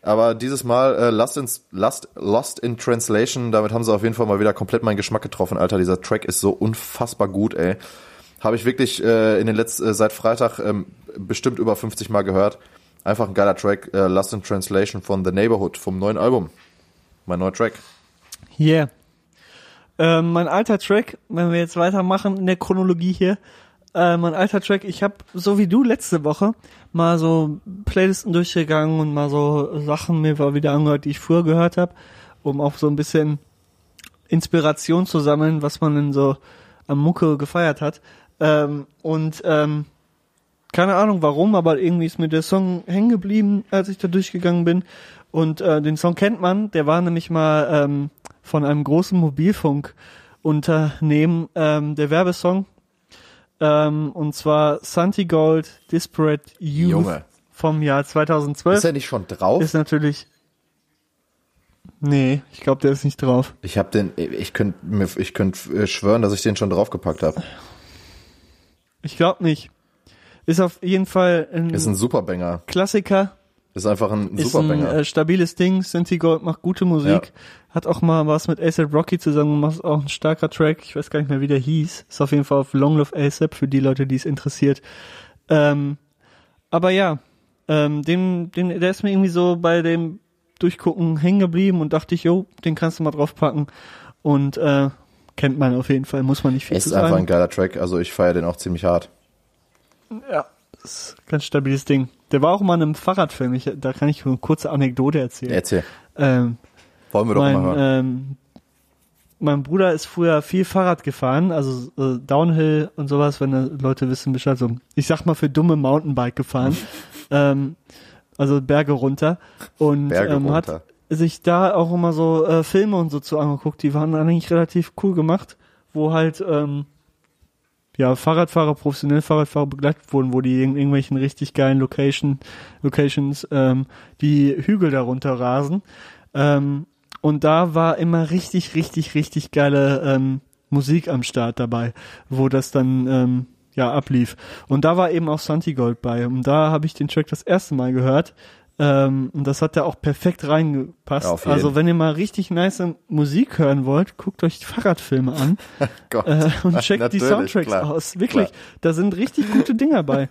Aber dieses Mal äh, Lost, in, Lost, Lost in Translation, damit haben sie auf jeden Fall mal wieder komplett meinen Geschmack getroffen, Alter. Dieser Track ist so unfassbar gut, ey. Habe ich wirklich äh, in den letzten, äh, seit Freitag ähm, bestimmt über 50 Mal gehört. Einfach ein geiler Track, äh, Lost in Translation von The Neighborhood, vom neuen Album. Mein neuer Track. Yeah. Ähm, mein alter Track, wenn wir jetzt weitermachen in der Chronologie hier, äh, mein alter Track, ich habe so wie du letzte Woche mal so Playlisten durchgegangen und mal so Sachen mir wieder angehört, die ich früher gehört habe, um auch so ein bisschen Inspiration zu sammeln, was man in so am Mucke gefeiert hat. Ähm, und ähm, keine Ahnung warum, aber irgendwie ist mir der Song hängen geblieben, als ich da durchgegangen bin. Und äh, den Song kennt man, der war nämlich mal ähm, von einem großen Mobilfunkunternehmen ähm, der Werbesong ähm, und zwar Santi Gold Disparate Youth Junge. vom Jahr 2012. Ist er nicht schon drauf? Ist natürlich. Nee, ich glaube, der ist nicht drauf. Ich habe den, ich könnte ich könnte äh, schwören, dass ich den schon draufgepackt habe. Ich glaube nicht. Ist auf jeden Fall ein, ist ein Superbanger. Klassiker. Ist einfach ein ist Superbanger. Ein äh, stabiles Ding. Sinti Gold macht gute Musik. Ja. Hat auch mal was mit ASAP Rocky zusammen gemacht. Auch ein starker Track. Ich weiß gar nicht mehr, wie der hieß. Ist auf jeden Fall auf Long Love ASAP für die Leute, die es interessiert. Ähm, aber ja, ähm, den, den, der ist mir irgendwie so bei dem Durchgucken hängen geblieben und dachte ich, jo, den kannst du mal draufpacken. Und äh, kennt man auf jeden Fall, muss man nicht viel es zu sagen. Ist einfach ein geiler Track, also ich feiere den auch ziemlich hart. Ja, das ist ein ganz stabiles Ding. Der war auch mal in einem Fahrradfilm. Ich, da kann ich eine kurze Anekdote erzählen. Erzähl. Ähm, Wollen wir doch mein, mal hören. Ähm, mein Bruder ist früher viel Fahrrad gefahren, also äh, Downhill und sowas, wenn äh, Leute wissen Bescheid. So, ich sag mal für dumme Mountainbike gefahren. ähm, also Berge runter. Und Berge ähm, runter. hat sich da auch immer so äh, Filme und so zu angeguckt. Die waren eigentlich relativ cool gemacht, wo halt ähm, ja, Fahrradfahrer, professionell Fahrradfahrer begleitet wurden, wo die in irgendwelchen richtig geilen Location, Locations ähm, die Hügel darunter rasen. Ähm, und da war immer richtig, richtig, richtig geile ähm, Musik am Start dabei, wo das dann ähm, ja ablief. Und da war eben auch Santi Gold bei. Und da habe ich den Track das erste Mal gehört. Ähm, und das hat da auch perfekt reingepasst. Ja, also wenn ihr mal richtig nice Musik hören wollt, guckt euch Fahrradfilme an äh, und checkt die Soundtracks klar, aus. Wirklich, klar. da sind richtig gute Dinger bei.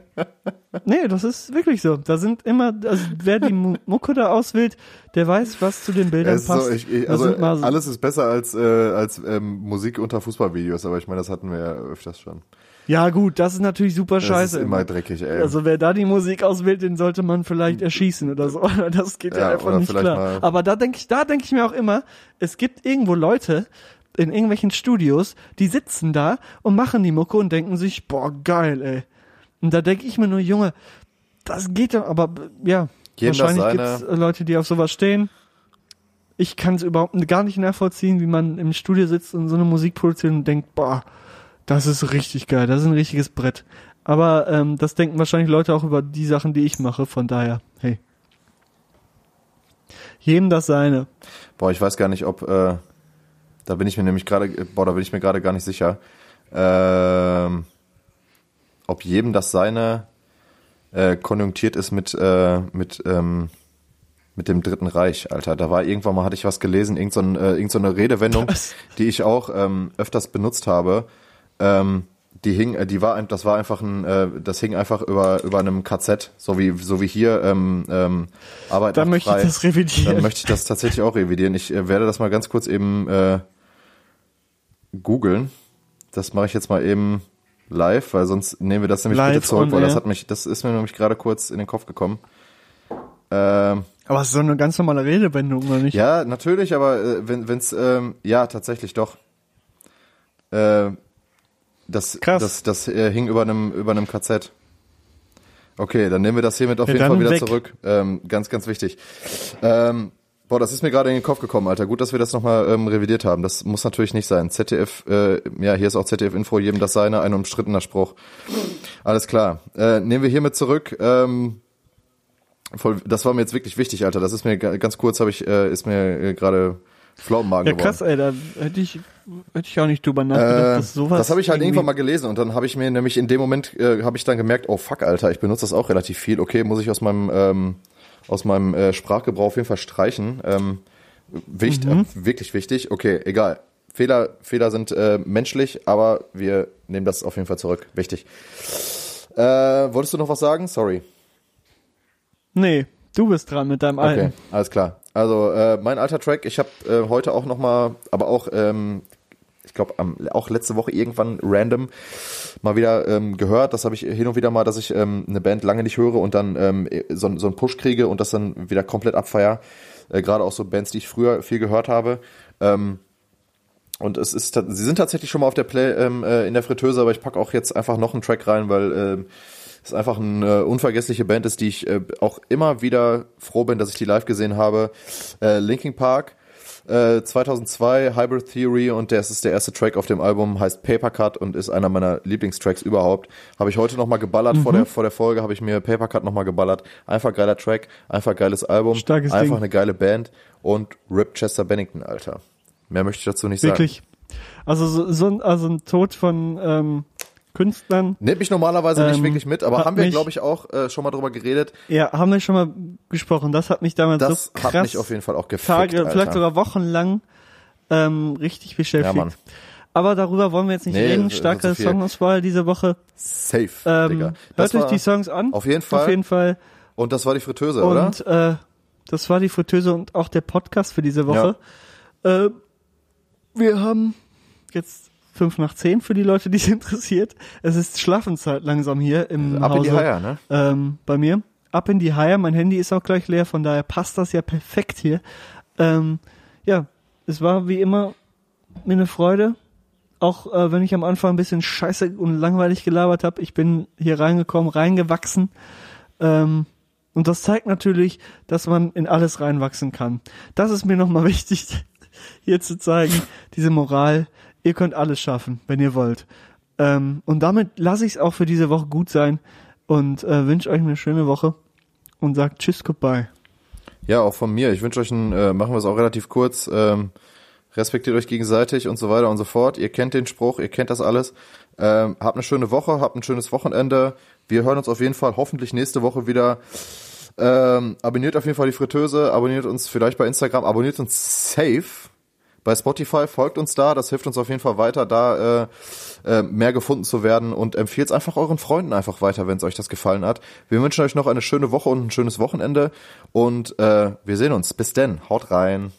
nee, das ist wirklich so. Da sind immer, also wer die Mucke da auswählt, der weiß, was zu den Bildern passt. So, ich, ich, also so alles ist besser als äh, als ähm, Musik unter Fußballvideos, aber ich meine, das hatten wir ja öfters schon. Ja, gut, das ist natürlich super scheiße. Das ist immer dreckig, ey. Also wer da die Musik auswählt, den sollte man vielleicht erschießen oder so. Das geht ja, ja einfach nicht klar. Aber da denke ich, da denke ich mir auch immer, es gibt irgendwo Leute in irgendwelchen Studios, die sitzen da und machen die Mucke und denken sich, boah, geil, ey. Und da denke ich mir nur, Junge, das geht doch, aber ja, Jedem wahrscheinlich gibt es Leute, die auf sowas stehen. ich kann es überhaupt gar nicht nachvollziehen, wie man im Studio sitzt und so eine Musik produziert und denkt, boah, das ist richtig geil, das ist ein richtiges Brett. Aber ähm, das denken wahrscheinlich Leute auch über die Sachen, die ich mache, von daher, hey. Jedem das seine. Boah, ich weiß gar nicht, ob, äh, da bin ich mir nämlich gerade, boah, da bin ich mir gerade gar nicht sicher, ähm, ob jedem das seine äh, konjunktiert ist mit, äh, mit, ähm, mit dem Dritten Reich, Alter. Da war irgendwann mal, hatte ich was gelesen, irgend so, äh, irgend so eine Redewendung, was? die ich auch ähm, öfters benutzt habe. Ähm, die hing, äh, die war, das war einfach ein, äh, das hing einfach über über einem KZ, so wie so wie hier ähm, ähm, Arbeit Dann möchte frei. ich das revidieren. Dann möchte ich das tatsächlich auch revidieren. Ich äh, werde das mal ganz kurz eben äh, googeln. Das mache ich jetzt mal eben live, weil sonst nehmen wir das nämlich live bitte zurück, weil das hat mich, das ist mir nämlich gerade kurz in den Kopf gekommen. Ähm, aber es ist so eine ganz normale Redewendung, oder nicht? Ja, natürlich, aber äh, wenn wenn's ähm, ja tatsächlich doch. Äh, das, Krass. das, das äh, hing über einem, über einem KZ. Okay, dann nehmen wir das hiermit auf ja, jeden Fall wieder weg. zurück. Ähm, ganz, ganz wichtig. Ähm, boah, das ist mir gerade in den Kopf gekommen, Alter. Gut, dass wir das nochmal ähm, revidiert haben. Das muss natürlich nicht sein. ZDF, äh, ja, hier ist auch ZDF-Info, jedem das seine, ein umstrittener Spruch. Alles klar. Äh, nehmen wir hiermit zurück. Ähm, voll, das war mir jetzt wirklich wichtig, Alter. Das ist mir ganz kurz, habe ich, äh, ist mir äh, gerade Pflaumenmagen ja, krass, ey, da hätte ich, hätte ich auch nicht drüber nachgedacht, äh, dass sowas. Das habe ich halt irgendwann mal gelesen und dann habe ich mir nämlich in dem Moment äh, habe ich dann gemerkt, oh fuck, Alter, ich benutze das auch relativ viel. Okay, muss ich aus meinem ähm, aus meinem äh, Sprachgebrauch auf jeden Fall streichen. Ähm, wichtig, mhm. äh, wirklich wichtig. Okay, egal. Fehler, Fehler sind äh, menschlich, aber wir nehmen das auf jeden Fall zurück. Wichtig. Äh, wolltest du noch was sagen? Sorry. Nee, du bist dran mit deinem alten. Okay, alles klar. Also äh, mein alter Track, ich habe äh, heute auch noch mal, aber auch, ähm, ich glaube auch letzte Woche irgendwann random mal wieder ähm, gehört. Das habe ich hin und wieder mal, dass ich ähm, eine Band lange nicht höre und dann ähm, so, so einen Push kriege und das dann wieder komplett abfeier. Äh, Gerade auch so Bands, die ich früher viel gehört habe. Ähm, und es ist, sie sind tatsächlich schon mal auf der Play ähm, äh, in der Fritteuse, aber ich pack auch jetzt einfach noch einen Track rein, weil äh, ist einfach eine unvergessliche Band ist, die ich äh, auch immer wieder froh bin, dass ich die live gesehen habe. Äh, Linkin Park. 2002 äh, Hybrid Theory und das ist der erste Track auf dem Album, heißt Paper Cut und ist einer meiner Lieblingstracks überhaupt. Habe ich heute nochmal geballert mhm. vor der vor der Folge, habe ich mir Paper Cut nochmal geballert. Einfach geiler Track, einfach geiles Album, Starkes einfach Ding. eine geile Band und Rip Chester Bennington, Alter. Mehr möchte ich dazu nicht Wirklich? sagen. Wirklich? Also so, so ein, also ein Tod von ähm, Künstlern. Nimmt mich normalerweise ähm, nicht wirklich mit, aber haben wir, glaube ich, auch äh, schon mal drüber geredet. Ja, haben wir schon mal gesprochen. Das hat mich damals das so krass hat mich auf jeden Fall auch gefickt, Tage, Alter. vielleicht sogar wochenlang ähm, richtig beschäftigt. Ja, Mann. Aber darüber wollen wir jetzt nicht nee, reden. Starke Songauswahl diese Woche. Safe, ähm, Digga. hört euch die Songs an. Auf jeden Fall. Auf jeden Fall. Und das war die Fritteuse, und, oder? Und äh, das war die Fritteuse und auch der Podcast für diese Woche. Ja. Äh, wir haben jetzt fünf nach zehn für die Leute, die es interessiert. Es ist Schlafenszeit langsam hier im Ab Hause, in die Haier, ne? Ähm, bei mir. Ab in die Haier. Mein Handy ist auch gleich leer, von daher passt das ja perfekt hier. Ähm, ja, es war wie immer mir eine Freude. Auch äh, wenn ich am Anfang ein bisschen scheiße und langweilig gelabert habe. Ich bin hier reingekommen, reingewachsen. Ähm, und das zeigt natürlich, dass man in alles reinwachsen kann. Das ist mir nochmal wichtig, hier zu zeigen, diese Moral ihr könnt alles schaffen, wenn ihr wollt. Ähm, und damit lasse ich es auch für diese Woche gut sein und äh, wünsche euch eine schöne Woche und sagt Tschüss, goodbye. Ja, auch von mir. Ich wünsche euch ein, äh, machen wir es auch relativ kurz. Ähm, respektiert euch gegenseitig und so weiter und so fort. Ihr kennt den Spruch, ihr kennt das alles. Ähm, habt eine schöne Woche, habt ein schönes Wochenende. Wir hören uns auf jeden Fall hoffentlich nächste Woche wieder. Ähm, abonniert auf jeden Fall die Fritteuse, abonniert uns vielleicht bei Instagram, abonniert uns safe bei Spotify, folgt uns da, das hilft uns auf jeden Fall weiter, da äh, äh, mehr gefunden zu werden und empfiehlt einfach euren Freunden einfach weiter, wenn es euch das gefallen hat. Wir wünschen euch noch eine schöne Woche und ein schönes Wochenende und äh, wir sehen uns. Bis denn, haut rein.